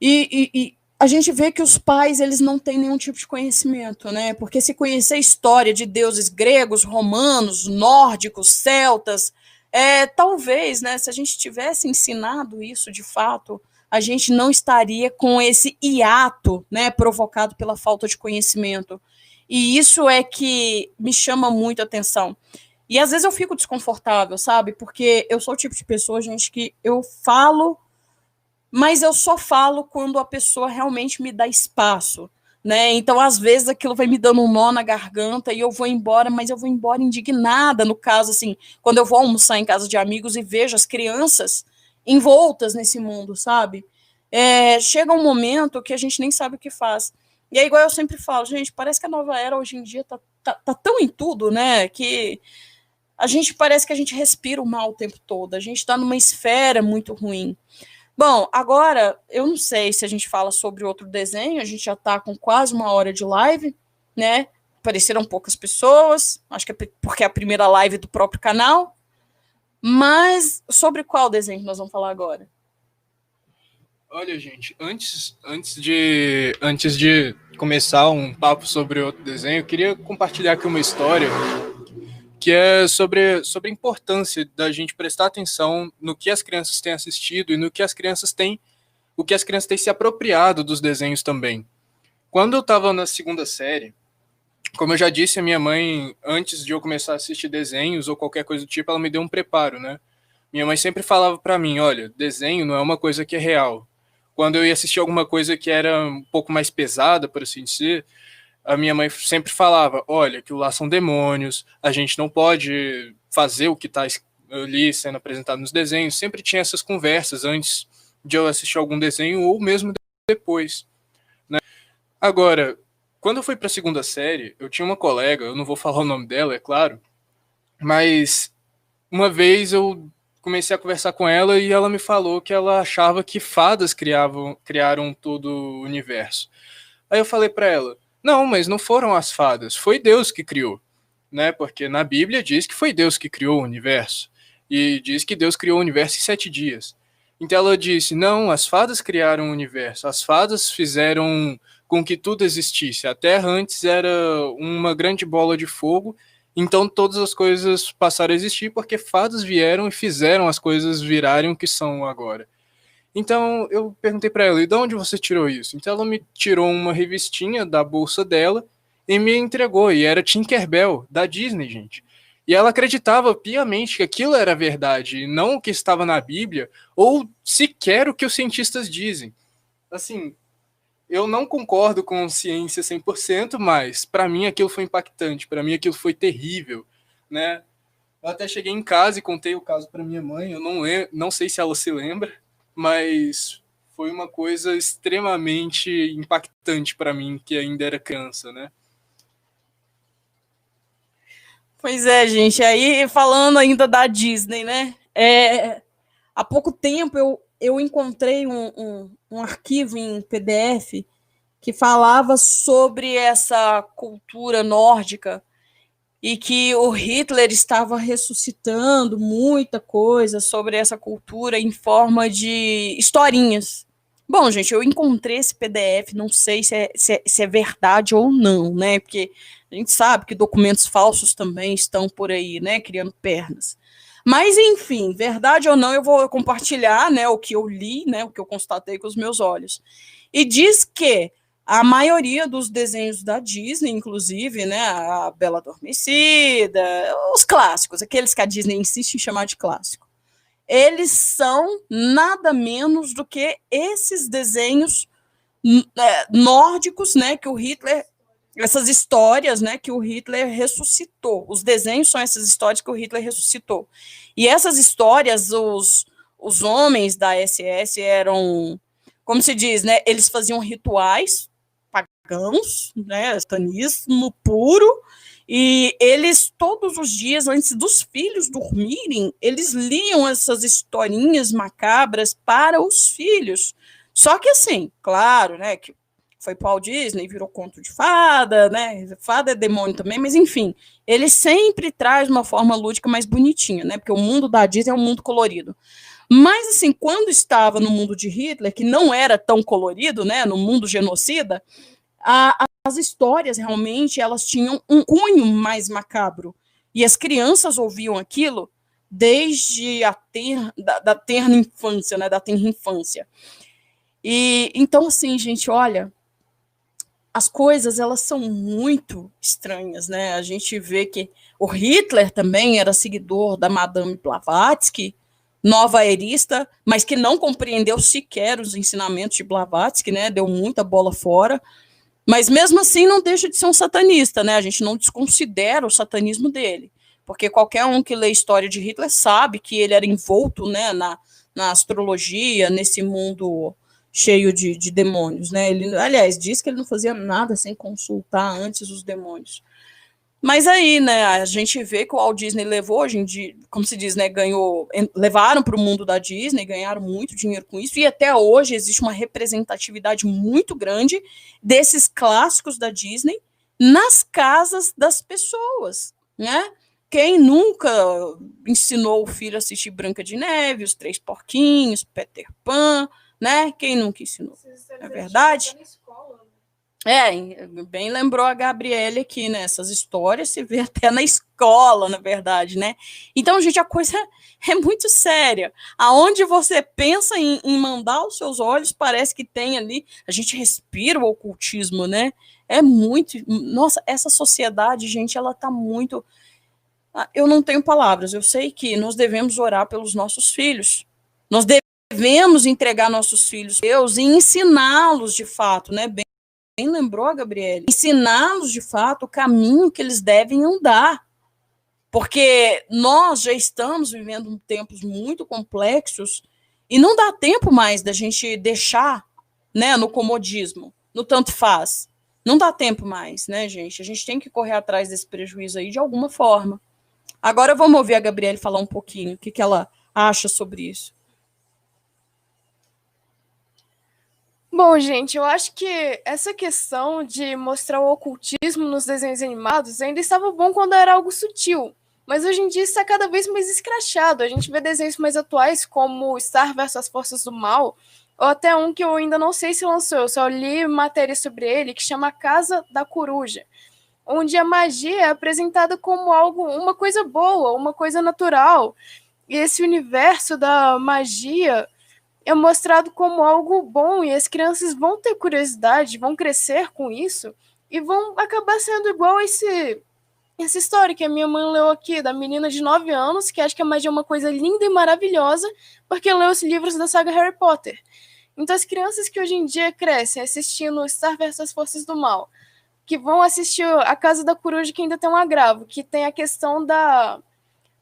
e, e, e, a gente vê que os pais eles não têm nenhum tipo de conhecimento, né? Porque se conhecer a história de deuses gregos, romanos, nórdicos, celtas, é, talvez, né, se a gente tivesse ensinado isso de fato, a gente não estaria com esse hiato né, provocado pela falta de conhecimento. E isso é que me chama muito a atenção. E às vezes eu fico desconfortável, sabe? Porque eu sou o tipo de pessoa, gente, que eu falo, mas eu só falo quando a pessoa realmente me dá espaço. Né? Então, às vezes, aquilo vai me dando um nó na garganta e eu vou embora, mas eu vou embora indignada, no caso, assim, quando eu vou almoçar em casa de amigos e vejo as crianças envoltas nesse mundo, sabe? É, chega um momento que a gente nem sabe o que faz. E é igual eu sempre falo, gente, parece que a nova era hoje em dia tá, tá, tá tão em tudo, né? Que a gente parece que a gente respira o mal o tempo todo, a gente está numa esfera muito ruim. Bom, agora eu não sei se a gente fala sobre outro desenho, a gente já está com quase uma hora de live, né? Apareceram poucas pessoas, acho que é porque é a primeira live do próprio canal. Mas sobre qual desenho nós vamos falar agora? Olha, gente, antes, antes, de, antes de começar um papo sobre outro desenho, eu queria compartilhar aqui uma história que é sobre, sobre a importância da gente prestar atenção no que as crianças têm assistido e no que as crianças têm, o que as crianças têm se apropriado dos desenhos também. Quando eu estava na segunda série, como eu já disse, a minha mãe, antes de eu começar a assistir desenhos ou qualquer coisa do tipo, ela me deu um preparo, né? Minha mãe sempre falava para mim, olha, desenho não é uma coisa que é real. Quando eu ia assistir alguma coisa que era um pouco mais pesada, por assim dizer, a minha mãe sempre falava: olha, aquilo lá são demônios, a gente não pode fazer o que está ali sendo apresentado nos desenhos. Sempre tinha essas conversas antes de eu assistir algum desenho ou mesmo depois. Né? Agora, quando eu fui para a segunda série, eu tinha uma colega, eu não vou falar o nome dela, é claro, mas uma vez eu comecei a conversar com ela e ela me falou que ela achava que fadas criavam, criaram todo o universo. Aí eu falei para ela: não, mas não foram as fadas, foi Deus que criou, né? Porque na Bíblia diz que foi Deus que criou o universo e diz que Deus criou o universo em sete dias. Então ela disse: não, as fadas criaram o universo, as fadas fizeram com que tudo existisse. A Terra antes era uma grande bola de fogo, então todas as coisas passaram a existir porque fadas vieram e fizeram as coisas virarem o que são agora. Então eu perguntei para ela, e de onde você tirou isso? Então ela me tirou uma revistinha da bolsa dela e me entregou, e era Tinkerbell, da Disney, gente. E ela acreditava piamente que aquilo era verdade, e não o que estava na Bíblia, ou sequer o que os cientistas dizem. Assim, eu não concordo com ciência 100%, mas para mim aquilo foi impactante, para mim aquilo foi terrível, né? Eu até cheguei em casa e contei o caso para minha mãe, eu não, não sei se ela se lembra, mas foi uma coisa extremamente impactante para mim, que ainda era criança, né? Pois é, gente. Aí, falando ainda da Disney, né? É, há pouco tempo eu, eu encontrei um, um, um arquivo em PDF que falava sobre essa cultura nórdica e que o Hitler estava ressuscitando muita coisa sobre essa cultura em forma de historinhas. Bom, gente, eu encontrei esse PDF, não sei se é, se é, se é verdade ou não, né? Porque a gente sabe que documentos falsos também estão por aí, né? Criando pernas. Mas, enfim, verdade ou não, eu vou compartilhar né, o que eu li, né, o que eu constatei com os meus olhos. E diz que a maioria dos desenhos da Disney, inclusive, né, a Bela Adormecida, os clássicos, aqueles que a Disney insiste em chamar de clássico, eles são nada menos do que esses desenhos é, nórdicos, né, que o Hitler, essas histórias, né, que o Hitler ressuscitou. Os desenhos são essas histórias que o Hitler ressuscitou. E essas histórias, os, os homens da SS eram como se diz, né? Eles faziam rituais pagãos, né, estanismo puro, e eles, todos os dias, antes dos filhos dormirem, eles liam essas historinhas macabras para os filhos. Só que assim, claro, né, que foi Paul Disney, virou conto de fada, né, fada é demônio também, mas enfim, ele sempre traz uma forma lúdica mais bonitinha, né, porque o mundo da Disney é um mundo colorido. Mas, assim, quando estava no mundo de Hitler, que não era tão colorido, né, no mundo genocida, a, as histórias realmente elas tinham um cunho mais macabro. E as crianças ouviam aquilo desde a ter, da, da terna infância, né, da tenra infância. E então assim, gente, olha, as coisas elas são muito estranhas, né? A gente vê que o Hitler também era seguidor da Madame Blavatsky, nova erista, mas que não compreendeu sequer os ensinamentos de Blavatsky, né? Deu muita bola fora. Mas mesmo assim não deixa de ser um satanista, né? A gente não desconsidera o satanismo dele, porque qualquer um que lê a história de Hitler sabe que ele era envolto, né, na, na astrologia, nesse mundo cheio de, de demônios, né? Ele, aliás, diz que ele não fazia nada sem consultar antes os demônios. Mas aí, né, a gente vê que o Walt Disney levou hoje em dia, como se diz, né, ganhou, levaram para o mundo da Disney, ganharam muito dinheiro com isso, e até hoje existe uma representatividade muito grande desses clássicos da Disney nas casas das pessoas, né? Quem nunca ensinou o filho a assistir Branca de Neve, Os Três Porquinhos, Peter Pan, né? Quem nunca ensinou? É verdade? É, bem lembrou a Gabriele aqui, né? Essas histórias se vê até na escola, na verdade, né? Então, gente, a coisa é muito séria. Aonde você pensa em, em mandar os seus olhos, parece que tem ali. A gente respira o ocultismo, né? É muito. Nossa, essa sociedade, gente, ela tá muito. Ah, eu não tenho palavras. Eu sei que nós devemos orar pelos nossos filhos. Nós devemos entregar nossos filhos a Deus e ensiná-los de fato, né? Bem bem lembrou, Gabriele, ensiná-los de fato o caminho que eles devem andar. Porque nós já estamos vivendo tempos muito complexos e não dá tempo mais da gente deixar né, no comodismo, no tanto faz. Não dá tempo mais, né, gente? A gente tem que correr atrás desse prejuízo aí de alguma forma. Agora vamos ouvir a Gabriele falar um pouquinho o que, que ela acha sobre isso. Bom, gente, eu acho que essa questão de mostrar o ocultismo nos desenhos animados ainda estava bom quando era algo sutil. Mas hoje em dia está cada vez mais escrachado. A gente vê desenhos mais atuais, como Star vs as Forças do Mal, ou até um que eu ainda não sei se lançou, eu só li matéria sobre ele, que chama Casa da Coruja, onde a magia é apresentada como algo, uma coisa boa, uma coisa natural. E esse universo da magia é mostrado como algo bom e as crianças vão ter curiosidade, vão crescer com isso e vão acabar sendo igual esse essa história que a minha mãe leu aqui da menina de 9 anos que acha que a magia é uma coisa linda e maravilhosa porque leu os livros da saga Harry Potter. Então as crianças que hoje em dia crescem assistindo Star vs as Forças do Mal, que vão assistir A Casa da Coruja que ainda tem um agravo, que tem a questão da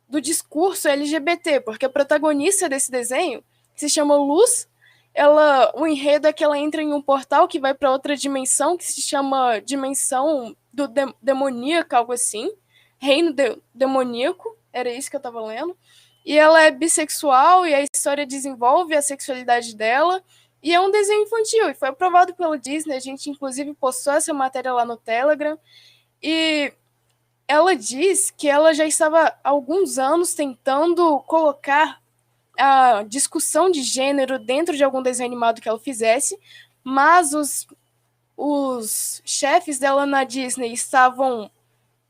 do discurso LGBT, porque a protagonista desse desenho se chama Luz. Ela, o enredo é que ela entra em um portal que vai para outra dimensão, que se chama Dimensão do de Demoníaco, algo assim. Reino de Demoníaco, era isso que eu estava lendo. E ela é bissexual e a história desenvolve a sexualidade dela. E é um desenho infantil, e foi aprovado pela Disney. A gente, inclusive, postou essa matéria lá no Telegram. E ela diz que ela já estava há alguns anos tentando colocar a discussão de gênero dentro de algum desenho animado que ela fizesse, mas os, os chefes dela na Disney estavam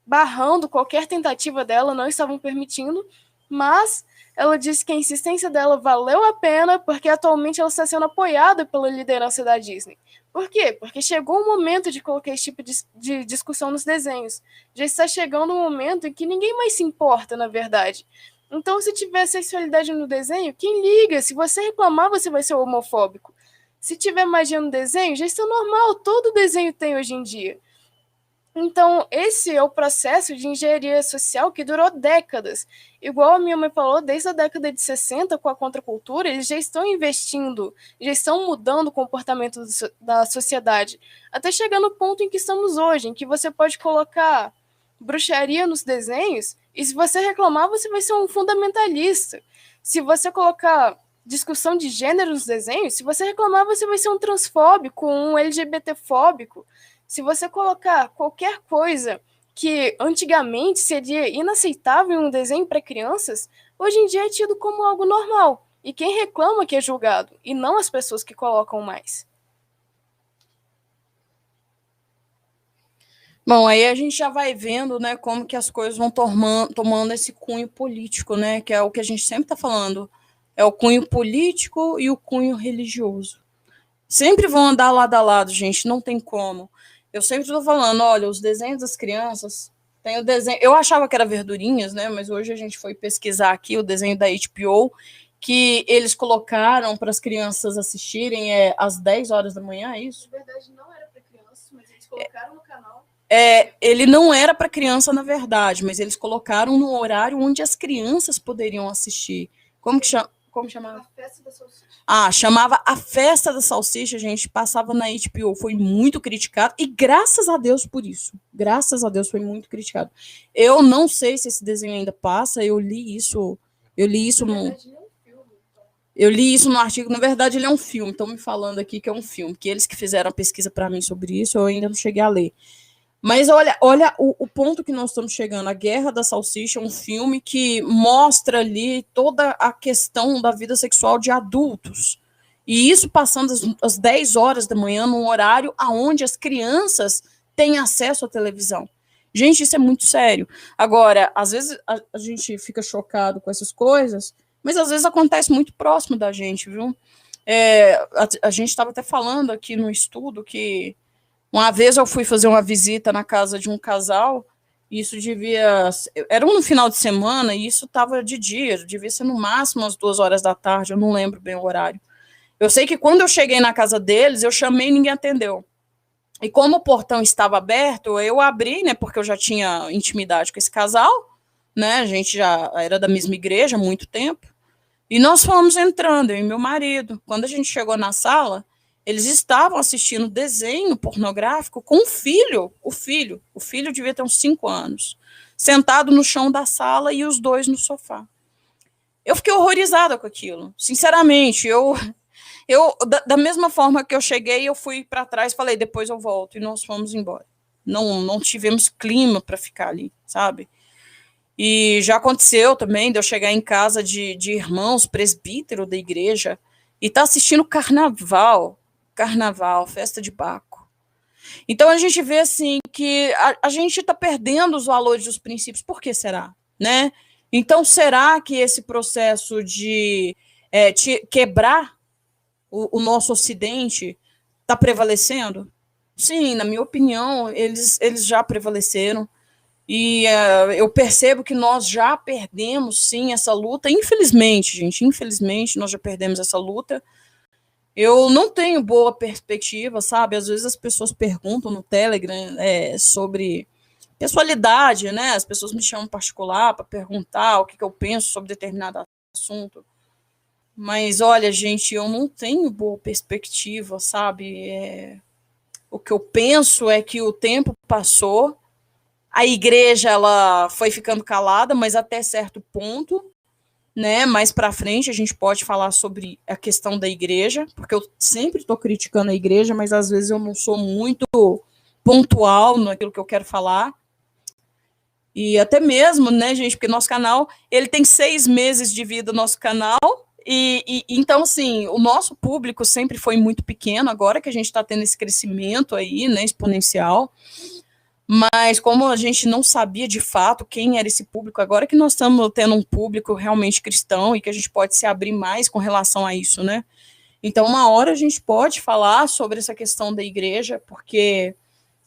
barrando qualquer tentativa dela, não estavam permitindo, mas ela disse que a insistência dela valeu a pena porque atualmente ela está sendo apoiada pela liderança da Disney. Por quê? Porque chegou o momento de colocar esse tipo de, de discussão nos desenhos. Já está chegando o um momento em que ninguém mais se importa, na verdade. Então, se tiver sexualidade no desenho, quem liga? Se você reclamar, você vai ser homofóbico. Se tiver magia no desenho, já está normal, todo desenho tem hoje em dia. Então, esse é o processo de engenharia social que durou décadas. Igual a minha mãe falou, desde a década de 60, com a contracultura, eles já estão investindo, já estão mudando o comportamento da sociedade, até chegar no ponto em que estamos hoje, em que você pode colocar bruxaria nos desenhos, e se você reclamar, você vai ser um fundamentalista. Se você colocar discussão de gênero nos desenhos, se você reclamar, você vai ser um transfóbico, um LGBTfóbico. Se você colocar qualquer coisa que antigamente seria inaceitável em um desenho para crianças, hoje em dia é tido como algo normal. E quem reclama que é julgado, e não as pessoas que colocam mais. Bom, aí a gente já vai vendo, né, como que as coisas vão tomando, tomando esse cunho político, né, que é o que a gente sempre está falando, é o cunho político e o cunho religioso. Sempre vão andar lado a lado, gente, não tem como. Eu sempre estou falando, olha, os desenhos das crianças, tem o desenho, eu achava que era verdurinhas, né, mas hoje a gente foi pesquisar aqui o desenho da HBO, que eles colocaram para as crianças assistirem é, às 10 horas da manhã, é isso? Na verdade, não era para crianças, mas eles colocaram canal. É, ele não era para criança, na verdade, mas eles colocaram no horário onde as crianças poderiam assistir. Como que chama? Como chamava? A festa da salsicha. Ah, chamava A Festa da Salsicha, gente, passava na HBO, foi muito criticado, e graças a Deus por isso. Graças a Deus foi muito criticado. Eu não sei se esse desenho ainda passa, eu li isso, eu li isso no, é então. eu li isso no artigo, na verdade ele é um filme, estão me falando aqui que é um filme, que eles que fizeram a pesquisa para mim sobre isso, eu ainda não cheguei a ler. Mas olha, olha o, o ponto que nós estamos chegando. A Guerra da Salsicha é um filme que mostra ali toda a questão da vida sexual de adultos. E isso passando às, às 10 horas da manhã, num horário aonde as crianças têm acesso à televisão. Gente, isso é muito sério. Agora, às vezes a, a gente fica chocado com essas coisas, mas às vezes acontece muito próximo da gente, viu? É, a, a gente estava até falando aqui no estudo que uma vez eu fui fazer uma visita na casa de um casal, e isso devia. Era um final de semana, e isso estava de dia, devia ser no máximo às duas horas da tarde, eu não lembro bem o horário. Eu sei que quando eu cheguei na casa deles, eu chamei e ninguém atendeu. E como o portão estava aberto, eu abri, né, porque eu já tinha intimidade com esse casal, né, a gente já era da mesma igreja há muito tempo, e nós fomos entrando, eu e meu marido. Quando a gente chegou na sala, eles estavam assistindo desenho pornográfico com o filho, o filho, o filho devia ter uns cinco anos, sentado no chão da sala e os dois no sofá. Eu fiquei horrorizada com aquilo, sinceramente. Eu, eu da, da mesma forma que eu cheguei, eu fui para trás, falei depois eu volto e nós fomos embora. Não, não tivemos clima para ficar ali, sabe? E já aconteceu também de eu chegar em casa de, de irmãos presbítero da igreja e tá assistindo carnaval, carnaval, festa de Baco. Então a gente vê assim que a, a gente está perdendo os valores dos princípios. Por que será? Né? Então, será que esse processo de é, quebrar o, o nosso Ocidente está prevalecendo? Sim, na minha opinião, eles, eles já prevaleceram. E eh, eu percebo que nós já perdemos, sim, essa luta. Infelizmente, gente, infelizmente, nós já perdemos essa luta. Eu não tenho boa perspectiva, sabe? Às vezes as pessoas perguntam no Telegram eh, sobre pessoalidade, né? As pessoas me chamam particular para perguntar o que, que eu penso sobre determinado assunto. Mas olha, gente, eu não tenho boa perspectiva, sabe? É, o que eu penso é que o tempo passou, a igreja ela foi ficando calada, mas até certo ponto, né? Mais para frente a gente pode falar sobre a questão da igreja, porque eu sempre estou criticando a igreja, mas às vezes eu não sou muito pontual naquilo que eu quero falar. E até mesmo, né, gente, porque nosso canal ele tem seis meses de vida, nosso canal. E, e então, assim, o nosso público sempre foi muito pequeno, agora que a gente está tendo esse crescimento aí, né, exponencial. Mas como a gente não sabia de fato quem era esse público, agora que nós estamos tendo um público realmente cristão e que a gente pode se abrir mais com relação a isso, né? Então, uma hora a gente pode falar sobre essa questão da igreja, porque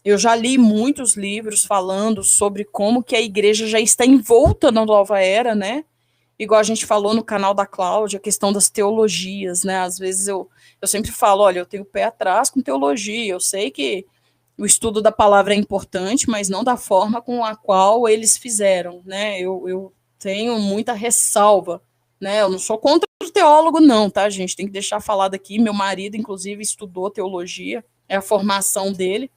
eu já li muitos livros falando sobre como que a igreja já está envolta na nova era, né? Igual a gente falou no canal da Cláudia, a questão das teologias, né? Às vezes eu, eu sempre falo, olha, eu tenho o pé atrás com teologia, eu sei que o estudo da palavra é importante, mas não da forma com a qual eles fizeram, né? Eu, eu tenho muita ressalva, né? Eu não sou contra o teólogo, não, tá, gente? Tem que deixar falado aqui. Meu marido, inclusive, estudou teologia, é a formação dele,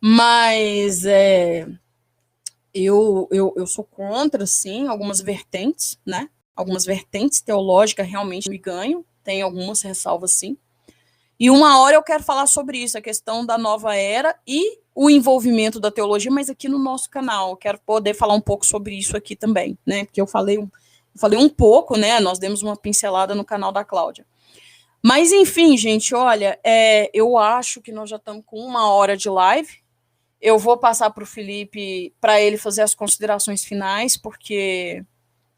mas é, eu, eu, eu sou contra, sim, algumas vertentes, né? Algumas vertentes teológicas realmente me ganham, tem algumas ressalvas, sim. E uma hora eu quero falar sobre isso, a questão da nova era e o envolvimento da teologia, mas aqui no nosso canal. Eu quero poder falar um pouco sobre isso aqui também, né? Porque eu falei, eu falei um pouco, né? Nós demos uma pincelada no canal da Cláudia. Mas, enfim, gente, olha, é, eu acho que nós já estamos com uma hora de live. Eu vou passar para o Felipe para ele fazer as considerações finais, porque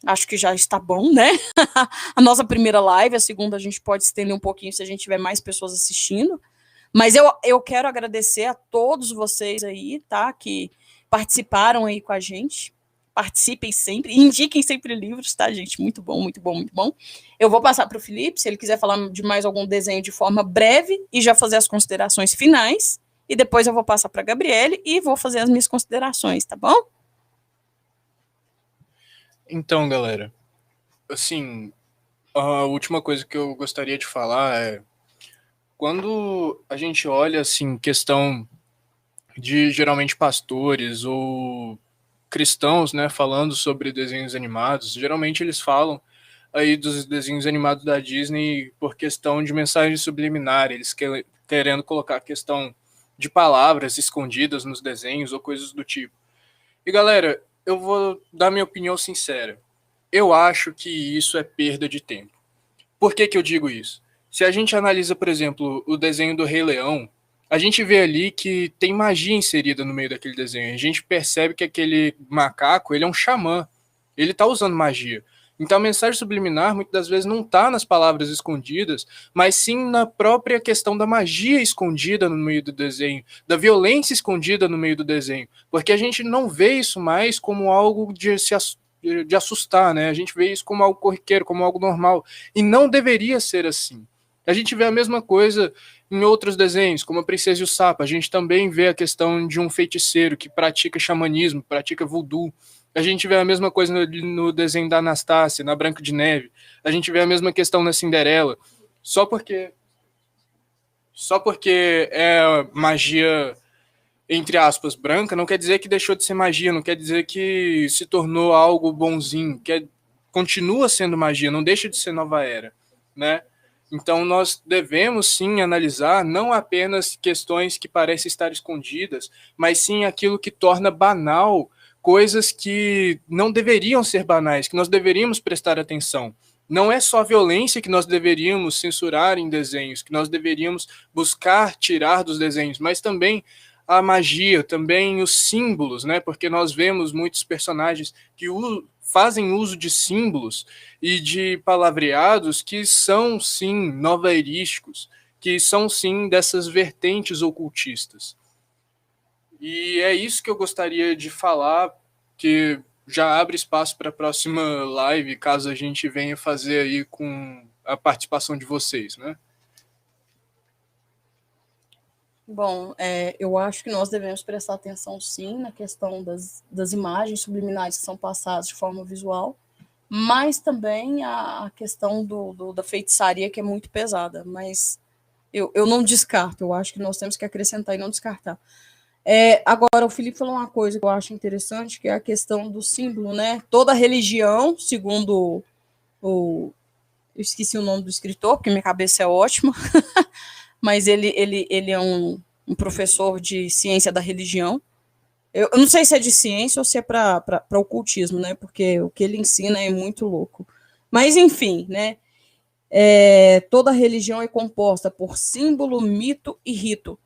acho que já está bom, né? a nossa primeira live, a segunda a gente pode estender um pouquinho se a gente tiver mais pessoas assistindo. Mas eu, eu quero agradecer a todos vocês aí, tá? Que participaram aí com a gente. participem sempre, indiquem sempre livros, tá, gente? Muito bom, muito bom, muito bom. Eu vou passar para o Felipe, se ele quiser falar de mais algum desenho de forma breve e já fazer as considerações finais. E depois eu vou passar para a Gabriele e vou fazer as minhas considerações, tá bom? Então, galera, assim, a última coisa que eu gostaria de falar é quando a gente olha assim questão de geralmente pastores ou cristãos, né, falando sobre desenhos animados, geralmente eles falam aí dos desenhos animados da Disney por questão de mensagem subliminar, eles querendo colocar a questão de palavras escondidas nos desenhos ou coisas do tipo. E galera, eu vou dar minha opinião sincera. Eu acho que isso é perda de tempo. Por que, que eu digo isso? Se a gente analisa, por exemplo, o desenho do Rei Leão, a gente vê ali que tem magia inserida no meio daquele desenho. A gente percebe que aquele macaco, ele é um xamã. Ele está usando magia. Então a mensagem subliminar muitas das vezes não está nas palavras escondidas, mas sim na própria questão da magia escondida no meio do desenho, da violência escondida no meio do desenho, porque a gente não vê isso mais como algo de se de assustar, né? A gente vê isso como algo corriqueiro, como algo normal, e não deveria ser assim. A gente vê a mesma coisa em outros desenhos, como a Princesa e o Sapo. A gente também vê a questão de um feiticeiro que pratica xamanismo, pratica voodoo. A gente vê a mesma coisa no, no desenho da Anastácia, na Branca de Neve. A gente vê a mesma questão na Cinderela. Só porque só porque é magia entre aspas branca, não quer dizer que deixou de ser magia, não quer dizer que se tornou algo bonzinho, que continua sendo magia, não deixa de ser nova era, né? Então, nós devemos sim analisar não apenas questões que parecem estar escondidas, mas sim aquilo que torna banal coisas que não deveriam ser banais, que nós deveríamos prestar atenção. Não é só a violência que nós deveríamos censurar em desenhos, que nós deveríamos buscar tirar dos desenhos, mas também a magia, também os símbolos, né? Porque nós vemos muitos personagens que fazem uso de símbolos e de palavreados que são sim novairísticos, que são sim dessas vertentes ocultistas. E é isso que eu gostaria de falar, que já abre espaço para a próxima live, caso a gente venha fazer aí com a participação de vocês, né? Bom, é, eu acho que nós devemos prestar atenção sim na questão das, das imagens subliminais que são passadas de forma visual, mas também a, a questão do, do, da feitiçaria que é muito pesada. Mas eu, eu não descarto, eu acho que nós temos que acrescentar e não descartar. É, agora, o Felipe falou uma coisa que eu acho interessante, que é a questão do símbolo, né? Toda religião, segundo o. Eu esqueci o nome do escritor, porque minha cabeça é ótima. mas ele, ele, ele é um, um professor de ciência da religião. Eu, eu, não sei se é de ciência ou se é para ocultismo, né? Porque o que ele ensina é muito louco. Mas, enfim, né? É, toda religião é composta por símbolo, mito e rito.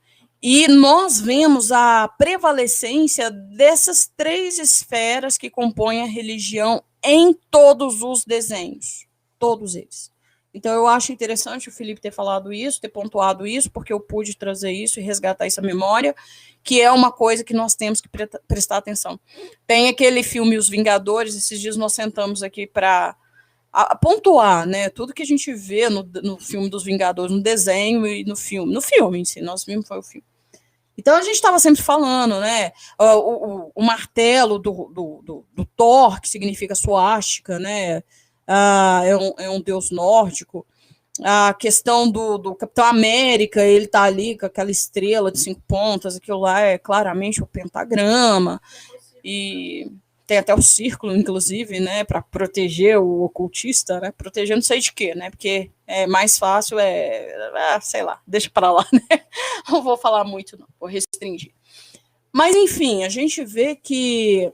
E nós vemos a prevalecência dessas três esferas que compõem a religião em todos os desenhos. Todos eles. Então, eu acho interessante o Felipe ter falado isso, ter pontuado isso, porque eu pude trazer isso e resgatar essa memória, que é uma coisa que nós temos que pre prestar atenção. Tem aquele filme Os Vingadores, esses dias nós sentamos aqui para pontuar, né, tudo que a gente vê no, no filme dos Vingadores, no desenho e no filme, no filme em si, nós vimos foi o filme. Então a gente estava sempre falando, né? O, o, o martelo do, do, do, do, Thor, que significa suástica, né? ah, é, um, é um deus nórdico. A questão do, do Capitão América, ele tá ali com aquela estrela de cinco pontas, aquilo lá é claramente o pentagrama. E tem até o círculo, inclusive, né, para proteger o ocultista, né, proteger não sei de quê, né, porque é mais fácil, é, é sei lá, deixa para lá, né, não vou falar muito, não, vou restringir. Mas, enfim, a gente vê que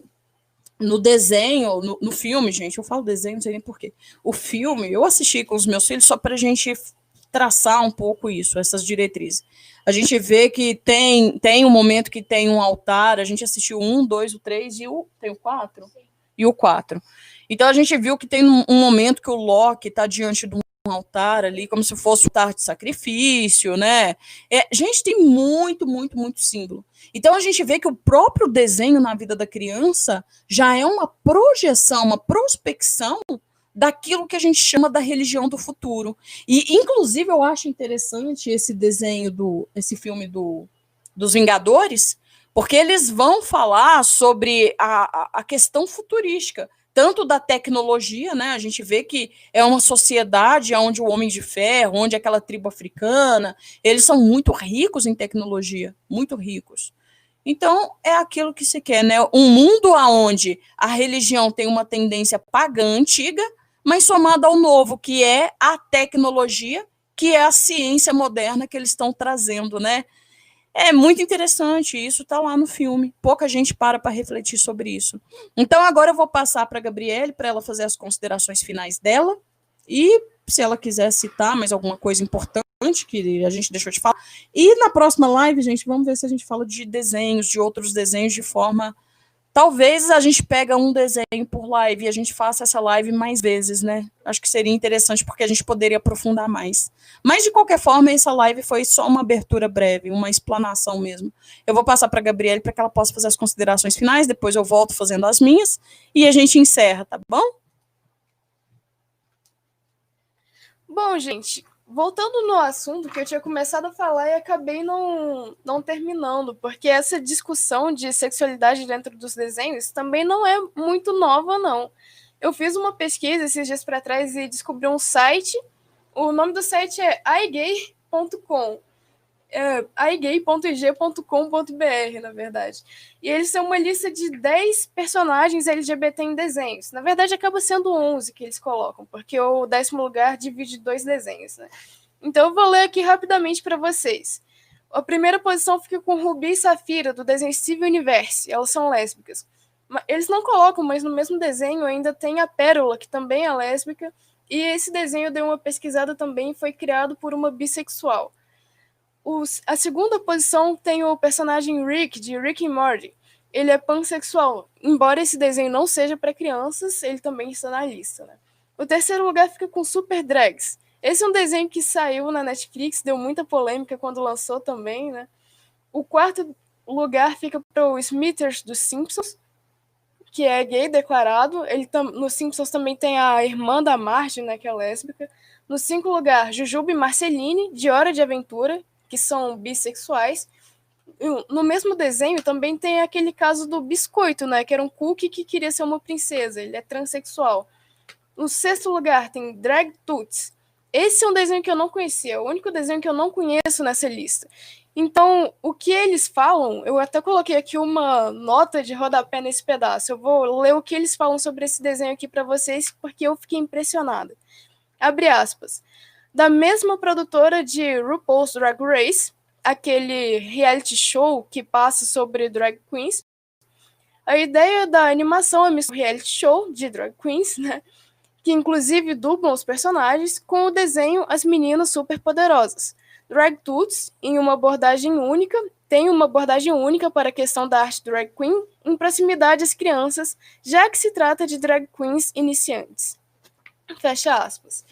no desenho, no, no, filme, gente, eu falo desenho, não sei nem porquê. O filme, eu assisti com os meus filhos só para a gente traçar um pouco isso, essas diretrizes. A gente vê que tem, tem um momento que tem um altar, a gente assistiu um, dois, o três e o. Tem o quatro? Sim. E o quatro. Então a gente viu que tem um, um momento que o Loki está diante de um altar ali, como se fosse um altar de sacrifício, né? É, gente, tem muito, muito, muito símbolo. Então a gente vê que o próprio desenho na vida da criança já é uma projeção, uma prospecção daquilo que a gente chama da religião do futuro. E inclusive eu acho interessante esse desenho do esse filme do dos Vingadores, porque eles vão falar sobre a, a questão futurística tanto da tecnologia, né? A gente vê que é uma sociedade onde o homem de ferro, onde aquela tribo africana, eles são muito ricos em tecnologia, muito ricos. Então, é aquilo que se quer, né? Um mundo onde a religião tem uma tendência pagã antiga, mas somada ao novo, que é a tecnologia, que é a ciência moderna que eles estão trazendo, né? É muito interessante, isso está lá no filme. Pouca gente para para refletir sobre isso. Então, agora eu vou passar para a Gabriele para ela fazer as considerações finais dela. E se ela quiser citar mais alguma coisa importante que a gente deixou de falar. E na próxima live, gente, vamos ver se a gente fala de desenhos, de outros desenhos de forma Talvez a gente pega um desenho por live e a gente faça essa live mais vezes, né? Acho que seria interessante porque a gente poderia aprofundar mais. Mas de qualquer forma, essa live foi só uma abertura breve, uma explanação mesmo. Eu vou passar para a Gabriele para que ela possa fazer as considerações finais, depois eu volto fazendo as minhas e a gente encerra, tá bom? Bom, gente, voltando no assunto que eu tinha começado a falar e acabei não, não terminando, porque essa discussão de sexualidade dentro dos desenhos também não é muito nova, não. Eu fiz uma pesquisa esses dias para trás e descobri um site. O nome do site é igay.com é, na verdade. E eles são uma lista de 10 personagens LGBT em desenhos. Na verdade, acaba sendo 11 que eles colocam, porque o décimo lugar divide dois desenhos, né? Então, eu vou ler aqui rapidamente para vocês. A primeira posição fica com Ruby e Safira, do desenho Civil Universe. Elas são lésbicas. Eles não colocam, mas no mesmo desenho ainda tem a Pérola, que também é lésbica. E esse desenho deu uma pesquisada também foi criado por uma bissexual. A segunda posição tem o personagem Rick, de Rick and Morty. Ele é pansexual. Embora esse desenho não seja para crianças, ele também está na lista. Né? O terceiro lugar fica com Super Drags. Esse é um desenho que saiu na Netflix, deu muita polêmica quando lançou também. Né? O quarto lugar fica para o Smithers dos Simpsons, que é gay declarado. Ele no Simpsons também tem a irmã da Marge, né, que é lésbica. No cinco lugar, Jujube Marceline, de Hora de Aventura, que são bissexuais. No mesmo desenho também tem aquele caso do biscoito, né? Que era um cookie que queria ser uma princesa. Ele é transexual. No sexto lugar tem Drag Toots. Esse é um desenho que eu não conhecia, é o único desenho que eu não conheço nessa lista. Então, o que eles falam, eu até coloquei aqui uma nota de rodapé nesse pedaço. Eu vou ler o que eles falam sobre esse desenho aqui para vocês, porque eu fiquei impressionada. Abre aspas da mesma produtora de RuPaul's Drag Race, aquele reality show que passa sobre drag queens. A ideia da animação é um reality show de drag queens, né? Que inclusive dublam os personagens com o desenho As Meninas Superpoderosas. Drag Toots, em uma abordagem única, tem uma abordagem única para a questão da arte drag queen em proximidade às crianças, já que se trata de drag queens iniciantes. Fecha aspas.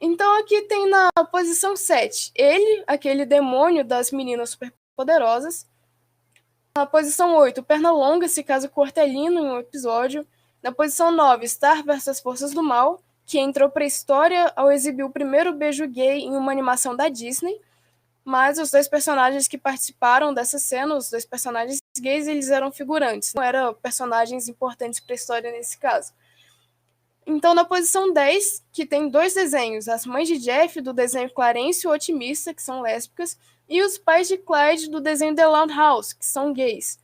Então aqui tem na posição 7, ele, aquele demônio das meninas superpoderosas. Na posição 8, Pernalonga se casa com Hortelino em um episódio. Na posição 9, Star vs Forças do Mal, que entrou para a história ao exibir o primeiro beijo gay em uma animação da Disney. Mas os dois personagens que participaram dessa cena, os dois personagens gays, eles eram figurantes, não eram personagens importantes para a história nesse caso. Então, na posição 10, que tem dois desenhos, as mães de Jeff, do desenho Clarence o Otimista, que são lésbicas, e os pais de Clyde, do desenho The Loud House, que são gays.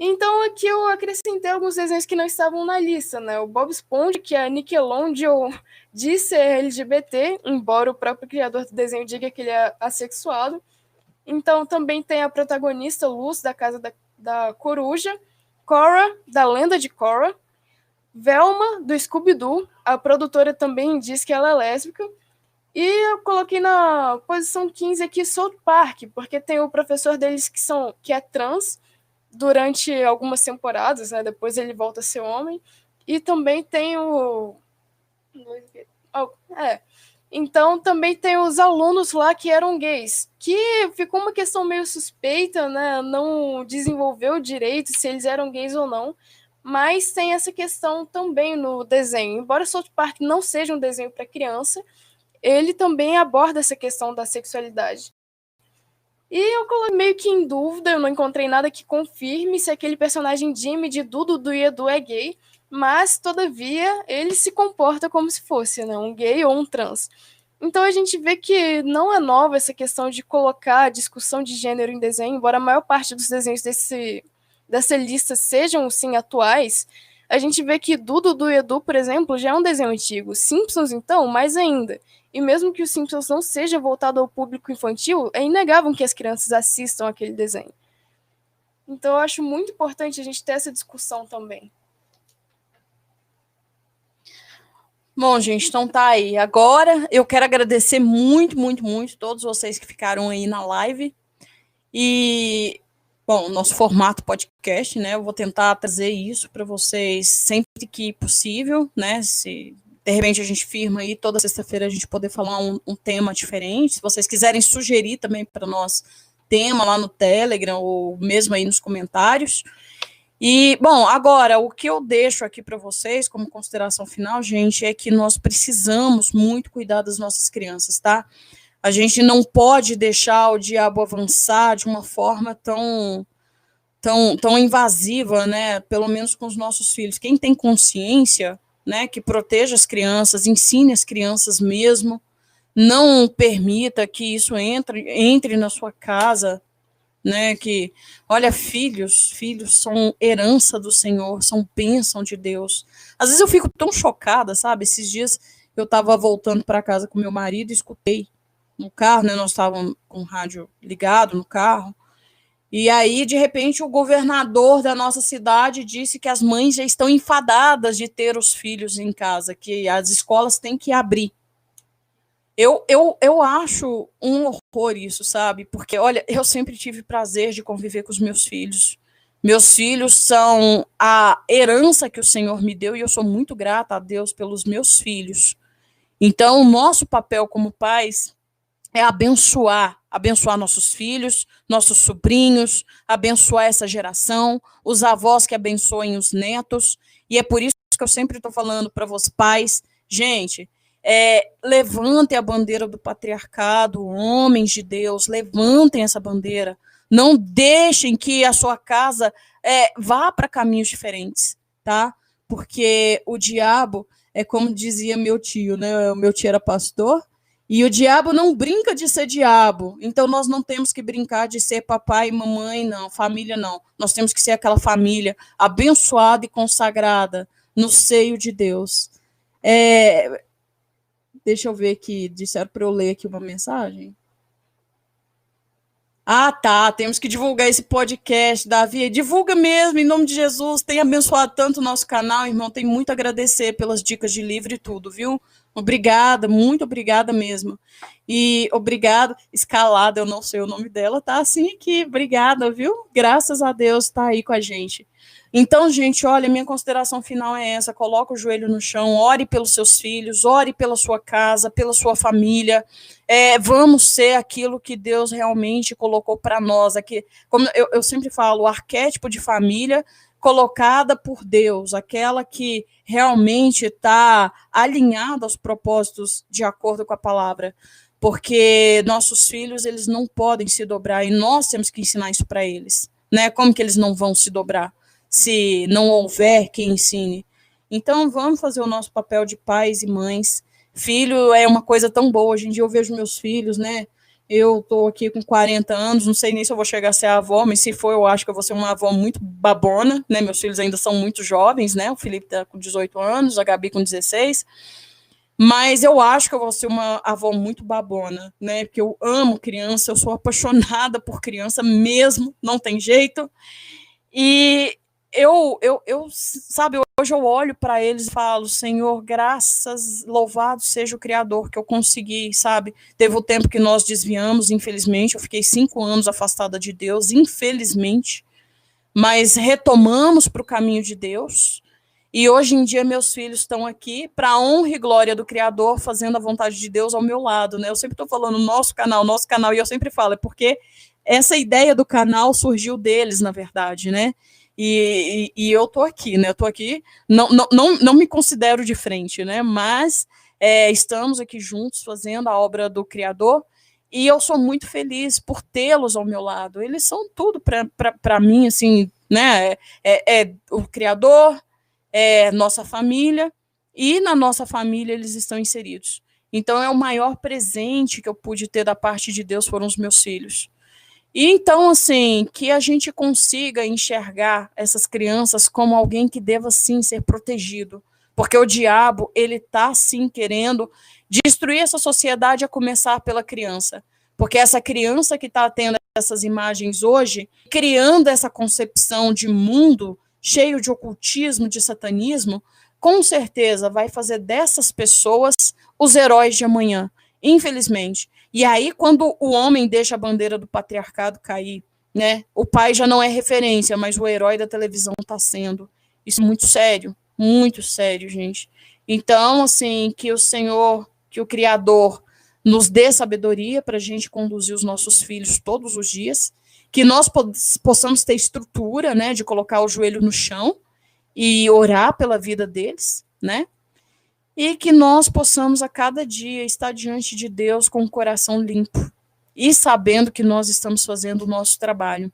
Então, aqui eu acrescentei alguns desenhos que não estavam na lista, né? O Bob Esponja, que a Nickelodeon diz ser LGBT, embora o próprio criador do desenho diga que ele é assexuado. Então, também tem a protagonista Luz, da Casa da, da Coruja, Cora, da Lenda de Cora, Velma, do Scooby-Doo. A produtora também diz que ela é lésbica. E eu coloquei na posição 15 aqui South Park, porque tem o professor deles que, são, que é trans durante algumas temporadas, né? Depois ele volta a ser homem. E também tem o. Oh, é. Então também tem os alunos lá que eram gays, que ficou uma questão meio suspeita, né? Não desenvolveu direito se eles eram gays ou não. Mas tem essa questão também no desenho. Embora South Park não seja um desenho para criança, ele também aborda essa questão da sexualidade. E eu coloquei meio que em dúvida, eu não encontrei nada que confirme se aquele personagem Jimmy de Dudu do Edu é gay, mas todavia ele se comporta como se fosse né, um gay ou um trans. Então a gente vê que não é nova essa questão de colocar a discussão de gênero em desenho, embora a maior parte dos desenhos desse, dessa lista sejam sim atuais. A gente vê que Dudu do Edu, por exemplo, já é um desenho antigo. Simpsons, então, mais ainda. E mesmo que o Simpsons não seja voltado ao público infantil, é inegável que as crianças assistam aquele desenho. Então eu acho muito importante a gente ter essa discussão também. Bom, gente, então tá aí. Agora eu quero agradecer muito, muito, muito todos vocês que ficaram aí na live. E, bom, nosso formato podcast, né? Eu vou tentar trazer isso para vocês sempre que possível, né? Se de repente a gente firma aí toda sexta-feira a gente poder falar um, um, tema diferente. Se vocês quiserem sugerir também para nós tema lá no Telegram ou mesmo aí nos comentários. E, bom, agora, o que eu deixo aqui para vocês como consideração final, gente, é que nós precisamos muito cuidar das nossas crianças, tá? A gente não pode deixar o diabo avançar de uma forma tão tão, tão invasiva, né? Pelo menos com os nossos filhos. Quem tem consciência, né, que proteja as crianças, ensine as crianças mesmo, não permita que isso entre, entre na sua casa, né? Que, olha, filhos, filhos são herança do Senhor, são bênção de Deus. Às vezes eu fico tão chocada, sabe? Esses dias eu estava voltando para casa com meu marido e escutei no carro, né? Nós estávamos com o rádio ligado no carro. E aí, de repente, o governador da nossa cidade disse que as mães já estão enfadadas de ter os filhos em casa, que as escolas têm que abrir. Eu, eu, eu acho um horror isso, sabe? Porque, olha, eu sempre tive prazer de conviver com os meus filhos. Meus filhos são a herança que o Senhor me deu e eu sou muito grata a Deus pelos meus filhos. Então, o nosso papel como pais é abençoar, abençoar nossos filhos, nossos sobrinhos, abençoar essa geração, os avós que abençoem os netos. E é por isso que eu sempre estou falando para vocês, pais, gente, é, levantem a bandeira do patriarcado, homens de Deus, levantem essa bandeira. Não deixem que a sua casa é, vá para caminhos diferentes, tá? Porque o diabo, é como dizia meu tio, né? O meu tio era pastor, e o diabo não brinca de ser diabo. Então nós não temos que brincar de ser papai e mamãe, não, família não. Nós temos que ser aquela família abençoada e consagrada no seio de Deus. É, Deixa eu ver aqui. Disseram para eu ler aqui uma mensagem. Ah, tá. Temos que divulgar esse podcast, Davi. Divulga mesmo, em nome de Jesus. Tem abençoado tanto o nosso canal, irmão. Tem muito a agradecer pelas dicas de livro e tudo, viu? Obrigada, muito obrigada mesmo. E obrigado, escalada, eu não sei o nome dela, tá assim aqui. Obrigada, viu? Graças a Deus tá aí com a gente. Então, gente, olha, minha consideração final é essa: coloca o joelho no chão, ore pelos seus filhos, ore pela sua casa, pela sua família. É, vamos ser aquilo que Deus realmente colocou para nós. Aqui, como eu, eu sempre falo, o arquétipo de família colocada por Deus, aquela que realmente está alinhada aos propósitos de acordo com a palavra porque nossos filhos eles não podem se dobrar e nós temos que ensinar isso para eles, né? Como que eles não vão se dobrar? se não houver quem ensine. Então, vamos fazer o nosso papel de pais e mães. Filho é uma coisa tão boa. Hoje em dia eu vejo meus filhos, né? Eu estou aqui com 40 anos, não sei nem se eu vou chegar a ser avó, mas se for, eu acho que eu vou ser uma avó muito babona, né? Meus filhos ainda são muito jovens, né? O Felipe está com 18 anos, a Gabi com 16. Mas eu acho que eu vou ser uma avó muito babona, né? Porque eu amo criança, eu sou apaixonada por criança mesmo, não tem jeito. E eu, eu, eu, sabe, hoje eu olho para eles e falo, Senhor, graças, louvado seja o Criador que eu consegui, sabe? Teve o tempo que nós desviamos, infelizmente, eu fiquei cinco anos afastada de Deus, infelizmente, mas retomamos para o caminho de Deus. E hoje em dia meus filhos estão aqui para honra e glória do Criador, fazendo a vontade de Deus ao meu lado, né? Eu sempre estou falando nosso canal, nosso canal, e eu sempre falo, é porque essa ideia do canal surgiu deles, na verdade, né? E, e, eu tô aqui, né? Eu tô aqui, não, não, não, não me considero de frente, né? Mas é, estamos aqui juntos fazendo a obra do Criador e eu sou muito feliz por tê-los ao meu lado. Eles são tudo para mim, assim, né? É, é, é o Criador, é nossa família, e na nossa família eles estão inseridos. Então é o maior presente que eu pude ter da parte de Deus foram os meus filhos. E então, assim, que a gente consiga enxergar essas crianças como alguém que deva sim ser protegido, porque o diabo, ele tá sim querendo destruir essa sociedade a começar pela criança. Porque essa criança que está tendo essas imagens hoje, criando essa concepção de mundo cheio de ocultismo, de satanismo, com certeza vai fazer dessas pessoas os heróis de amanhã, infelizmente. E aí, quando o homem deixa a bandeira do patriarcado cair, né? O pai já não é referência, mas o herói da televisão está sendo. Isso é muito sério, muito sério, gente. Então, assim, que o Senhor, que o Criador, nos dê sabedoria para a gente conduzir os nossos filhos todos os dias que nós possamos ter estrutura, né, de colocar o joelho no chão e orar pela vida deles, né? E que nós possamos a cada dia estar diante de Deus com o coração limpo e sabendo que nós estamos fazendo o nosso trabalho.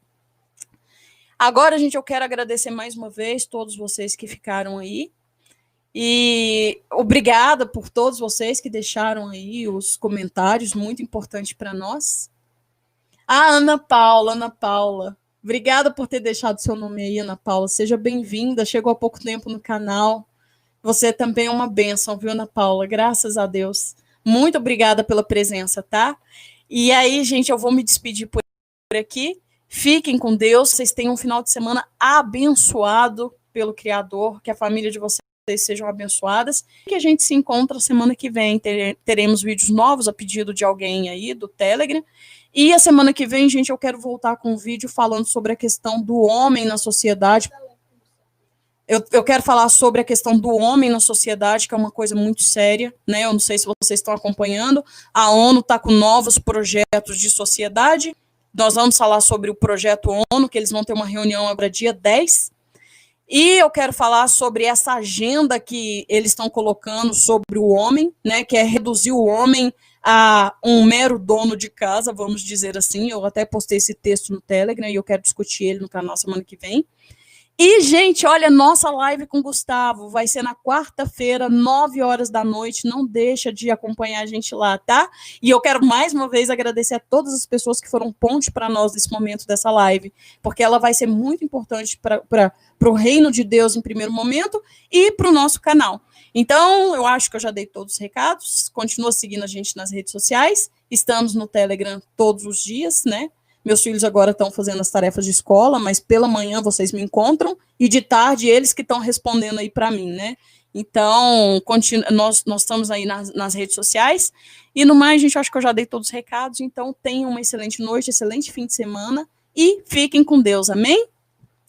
Agora, gente, eu quero agradecer mais uma vez todos vocês que ficaram aí. E obrigada por todos vocês que deixaram aí os comentários, muito importante para nós. Ah, Ana Paula, Ana Paula. Obrigada por ter deixado seu nome aí, Ana Paula. Seja bem-vinda. Chegou há pouco tempo no canal. Você também é uma bênção, viu, Ana Paula? Graças a Deus. Muito obrigada pela presença, tá? E aí, gente, eu vou me despedir por aqui. Fiquem com Deus. Vocês tenham um final de semana abençoado pelo Criador. Que a família de vocês sejam abençoadas. Que a gente se encontra semana que vem. Teremos vídeos novos a pedido de alguém aí do Telegram. E a semana que vem, gente, eu quero voltar com um vídeo falando sobre a questão do homem na sociedade. Eu, eu quero falar sobre a questão do homem na sociedade, que é uma coisa muito séria, né? Eu não sei se vocês estão acompanhando. A ONU está com novos projetos de sociedade. Nós vamos falar sobre o projeto ONU, que eles vão ter uma reunião agora dia 10. E eu quero falar sobre essa agenda que eles estão colocando sobre o homem, né? Que é reduzir o homem a um mero dono de casa, vamos dizer assim. Eu até postei esse texto no Telegram e eu quero discutir ele no canal semana que vem. E, gente, olha, nossa live com o Gustavo vai ser na quarta-feira, nove horas da noite. Não deixa de acompanhar a gente lá, tá? E eu quero mais uma vez agradecer a todas as pessoas que foram ponte para nós nesse momento dessa live, porque ela vai ser muito importante para o reino de Deus em primeiro momento e para o nosso canal. Então, eu acho que eu já dei todos os recados. Continua seguindo a gente nas redes sociais. Estamos no Telegram todos os dias, né? Meus filhos agora estão fazendo as tarefas de escola, mas pela manhã vocês me encontram e de tarde eles que estão respondendo aí para mim, né? Então, continu nós, nós estamos aí nas, nas, redes sociais. E no mais, gente, acho que eu já dei todos os recados. Então, tenham uma excelente noite, excelente fim de semana e fiquem com Deus. Amém?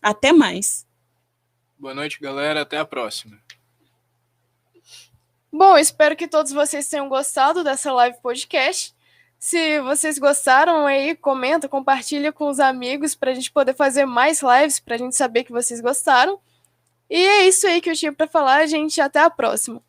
Até mais. Boa noite, galera. Até a próxima. Bom, espero que todos vocês tenham gostado dessa live podcast. Se vocês gostaram aí, comenta, compartilha com os amigos para a gente poder fazer mais lives, para a gente saber que vocês gostaram. E é isso aí que eu tinha para falar, gente. Até a próxima.